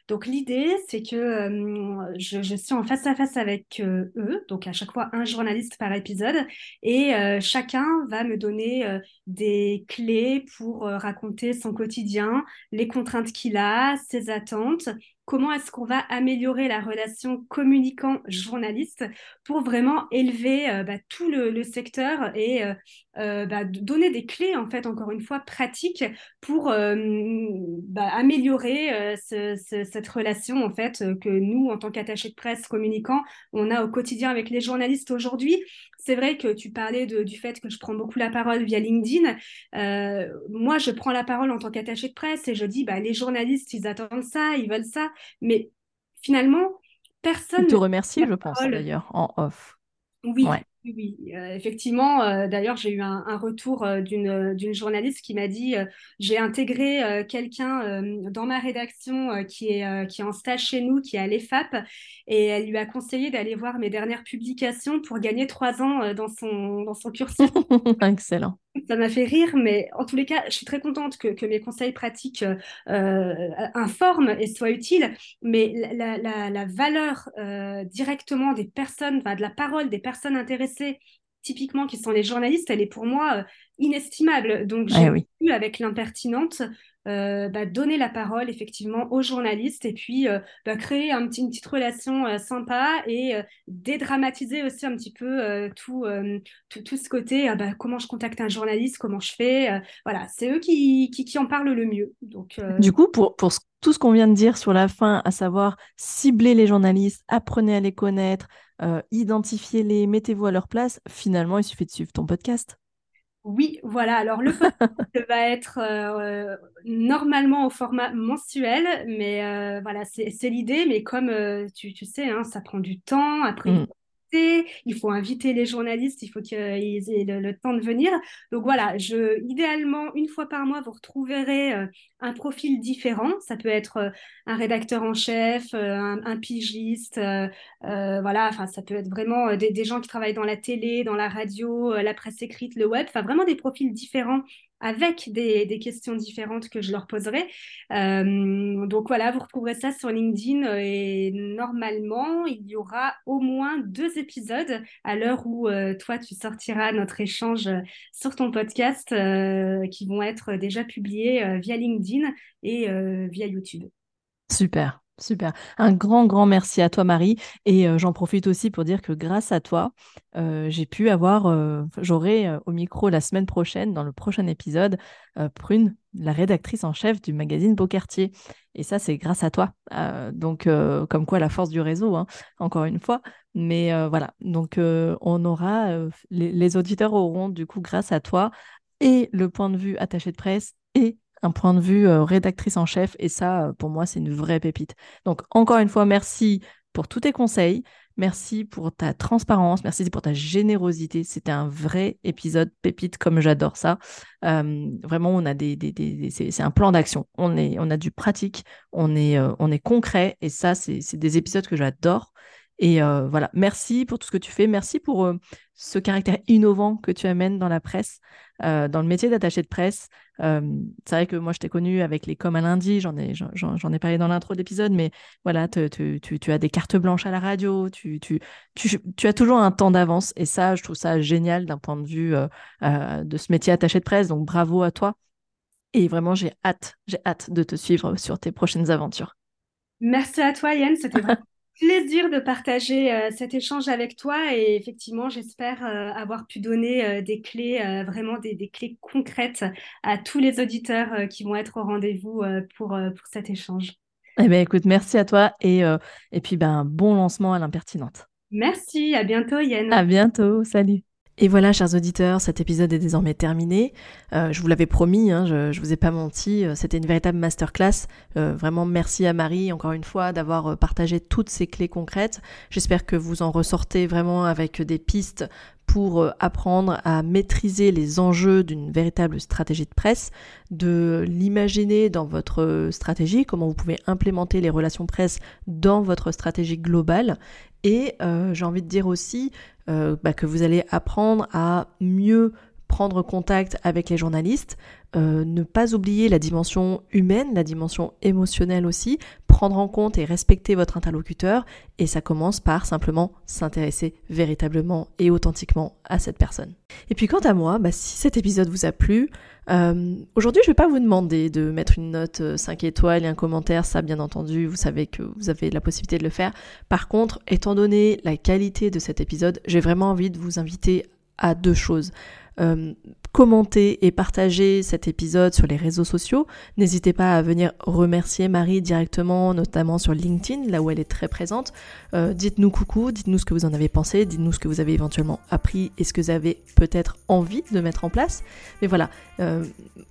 Donc l'idée, c'est que euh, je, suis en face à face avec eux, donc à chaque fois un journaliste par épisode, et chacun va me donner des clés pour raconter son quotidien, les contraintes qu'il a, ses attentes, comment est-ce qu'on va améliorer la relation communicant-journaliste pour vraiment élever euh, bah, tout le, secteur et euh, euh, bah, donner des clés, en fait, encore une fois, pratiques pour bah, améliorer cette relation, en fait, que nous, en tant qu'attachés de presse communicants, on a au quotidien avec les journalistes aujourd'hui. C'est vrai que tu parlais du fait que je prends beaucoup la parole via LinkedIn. moi, je prends la parole en tant qu'attaché de presse et je dis, les journalistes, ils attendent ça, ils veulent ça. Mais finalement, personne. Ils te remercie, je pense, d'ailleurs, en off. Oui, oui, euh, effectivement. Euh, d'ailleurs, j'ai eu un, retour euh, d'une journaliste qui m'a dit j'ai intégré quelqu'un dans ma rédaction qui est qui est en stage chez nous, qui est à l'EFAP, et elle lui a conseillé d'aller voir mes dernières publications pour gagner trois ans dans son dans son cursus. Excellent. Ça m'a fait rire, mais en tous les cas, je suis très contente que, mes conseils pratiques informent et soient utiles. Mais la, valeur directement des personnes, de la parole des personnes intéressées typiquement qui sont les journalistes, elle est pour moi inestimable. Donc eh j'ai vu avec l'impertinente euh, bah, donner la parole effectivement aux journalistes et puis euh, bah, créer un petit, une petite relation euh, sympa et dédramatiser aussi un petit peu tout, tout, ce côté bah, comment je contacte un journaliste, comment je fais. voilà, c'est eux qui, qui, qui, en parlent le mieux. Donc, Du coup, pour, pour tout ce qu'on vient de dire sur la fin, à savoir cibler les journalistes, apprenez à les connaître, identifiez-les, mettez-vous à leur place, finalement, il suffit de suivre ton podcast. Oui, voilà. Alors, le podcast va être euh, normalement au format mensuel, mais euh, voilà, c'est l'idée. Mais comme euh, tu, tu, sais, hein, ça prend du temps. Après, mmh il faut inviter les journalistes, il faut qu'ils aient le, temps de venir. Donc voilà, je, idéalement, une fois par mois, vous retrouverez un profil différent. Ça peut être euh, un rédacteur en chef, euh, un, pigiste, voilà, enfin, ça peut être vraiment des, gens qui travaillent dans la télé, dans la radio, la presse écrite, le web, enfin, vraiment des profils différents avec des, questions différentes que je leur poserai. Euh, donc voilà, vous retrouverez ça sur LinkedIn euh, et normalement, il y aura au moins deux épisodes à l'heure où euh, toi, tu sortiras notre échange sur ton podcast qui vont être déjà publiés via LinkedIn et via YouTube. Super. Super. Un grand, grand merci à toi, Marie. Et euh, j'en profite aussi pour dire que grâce à toi, euh, j'ai pu avoir, euh, j'aurai au micro la semaine prochaine, dans le prochain épisode, Prune, la rédactrice en chef du magazine Beaucartier. Et ça, c'est grâce à toi. donc, comme quoi, la force du réseau, hein, encore une fois. Mais voilà, donc on aura, les, les auditeurs auront du coup, grâce à toi, et le point de vue attaché de presse et un point de vue euh, rédactrice en chef. Et ça, euh, pour moi, c'est une vraie pépite. Donc, encore une fois, merci pour tous tes conseils. Merci pour ta transparence, merci pour ta générosité. C'était un vrai épisode pépite, comme j'adore ça. Euh, vraiment, on a des, des, c'est un plan d'action. On est, on a du pratique, on est, on est concret, et ça, c'est des épisodes que j'adore. Et voilà, merci pour tout ce que tu fais, merci pour ce caractère innovant que tu amènes dans la presse, dans le métier d'attaché de presse. c'est vrai que moi, je t'ai connu avec les coms à lundi, j'en ai, parlé dans l'intro de l'épisode, mais voilà, tu, as des cartes blanches à la radio, tu, as toujours un temps d'avance, et ça, je trouve ça génial d'un point de vue de ce métier attaché de presse, donc bravo à toi. Et vraiment, j'ai hâte, j'ai hâte de te suivre sur tes prochaines aventures. Merci à toi, Yann. C'était vraiment plaisir de partager euh, cet échange avec toi et effectivement, j'espère euh, avoir pu donner euh, des clés, vraiment des, des, clés concrètes à tous les auditeurs qui vont être au rendez-vous pour, pour cet échange. Eh bien, écoute, merci à toi et, et puis ben, bon lancement à l'impertinente. Merci, à bientôt Yann. À bientôt, salut. Et voilà, chers auditeurs, cet épisode est désormais terminé. Euh, je vous l'avais promis, hein, je, je vous ai pas menti, euh, c'était une véritable masterclass. Euh, vraiment, merci à Marie, encore une fois, d'avoir partagé toutes ces clés concrètes. J'espère que vous en ressortez vraiment avec des pistes pour apprendre à maîtriser les enjeux d'une véritable stratégie de presse, de l'imaginer dans votre stratégie, comment vous pouvez implémenter les relations presse dans votre stratégie globale. Et j'ai envie de dire aussi euh, bah, que vous allez apprendre à mieux prendre contact avec les journalistes, euh, ne pas oublier la dimension humaine, la dimension émotionnelle aussi, prendre en compte et respecter votre interlocuteur, et ça commence par simplement s'intéresser véritablement et authentiquement à cette personne. Et puis quant à moi, bah, si cet épisode vous a plu, euh, aujourd'hui je ne vais pas vous demander de mettre une note 5 étoiles et un commentaire, ça bien entendu, vous savez que vous avez la possibilité de le faire. Par contre, étant donné la qualité de cet épisode, j'ai vraiment envie de vous inviter à deux choses. Euh, commenter et partager cet épisode sur les réseaux sociaux. N'hésitez pas à venir remercier Marie directement, notamment sur LinkedIn, là où elle est très présente. Euh, dites-nous coucou, dites-nous ce que vous en avez pensé, dites-nous ce que vous avez éventuellement appris et ce que vous avez peut-être envie de mettre en place. Mais voilà, euh,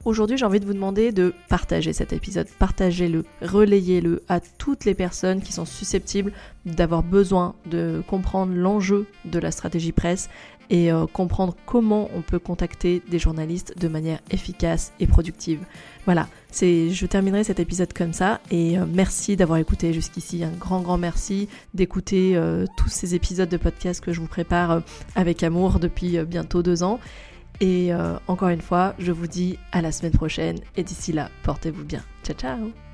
aujourd'hui j'ai envie de vous demander de partager cet épisode, partagez-le, relayez-le à toutes les personnes qui sont susceptibles d'avoir besoin de comprendre l'enjeu de la stratégie presse et euh, comprendre comment on peut contacter des journalistes de manière efficace et productive. Voilà, c'est, je terminerai cet épisode comme ça et euh, merci d'avoir écouté jusqu'ici. Un grand grand merci d'écouter euh, tous ces épisodes de podcast que je vous prépare avec amour depuis bientôt deux ans. Et encore une fois, je vous dis à la semaine prochaine et d'ici là, portez-vous bien. Ciao ciao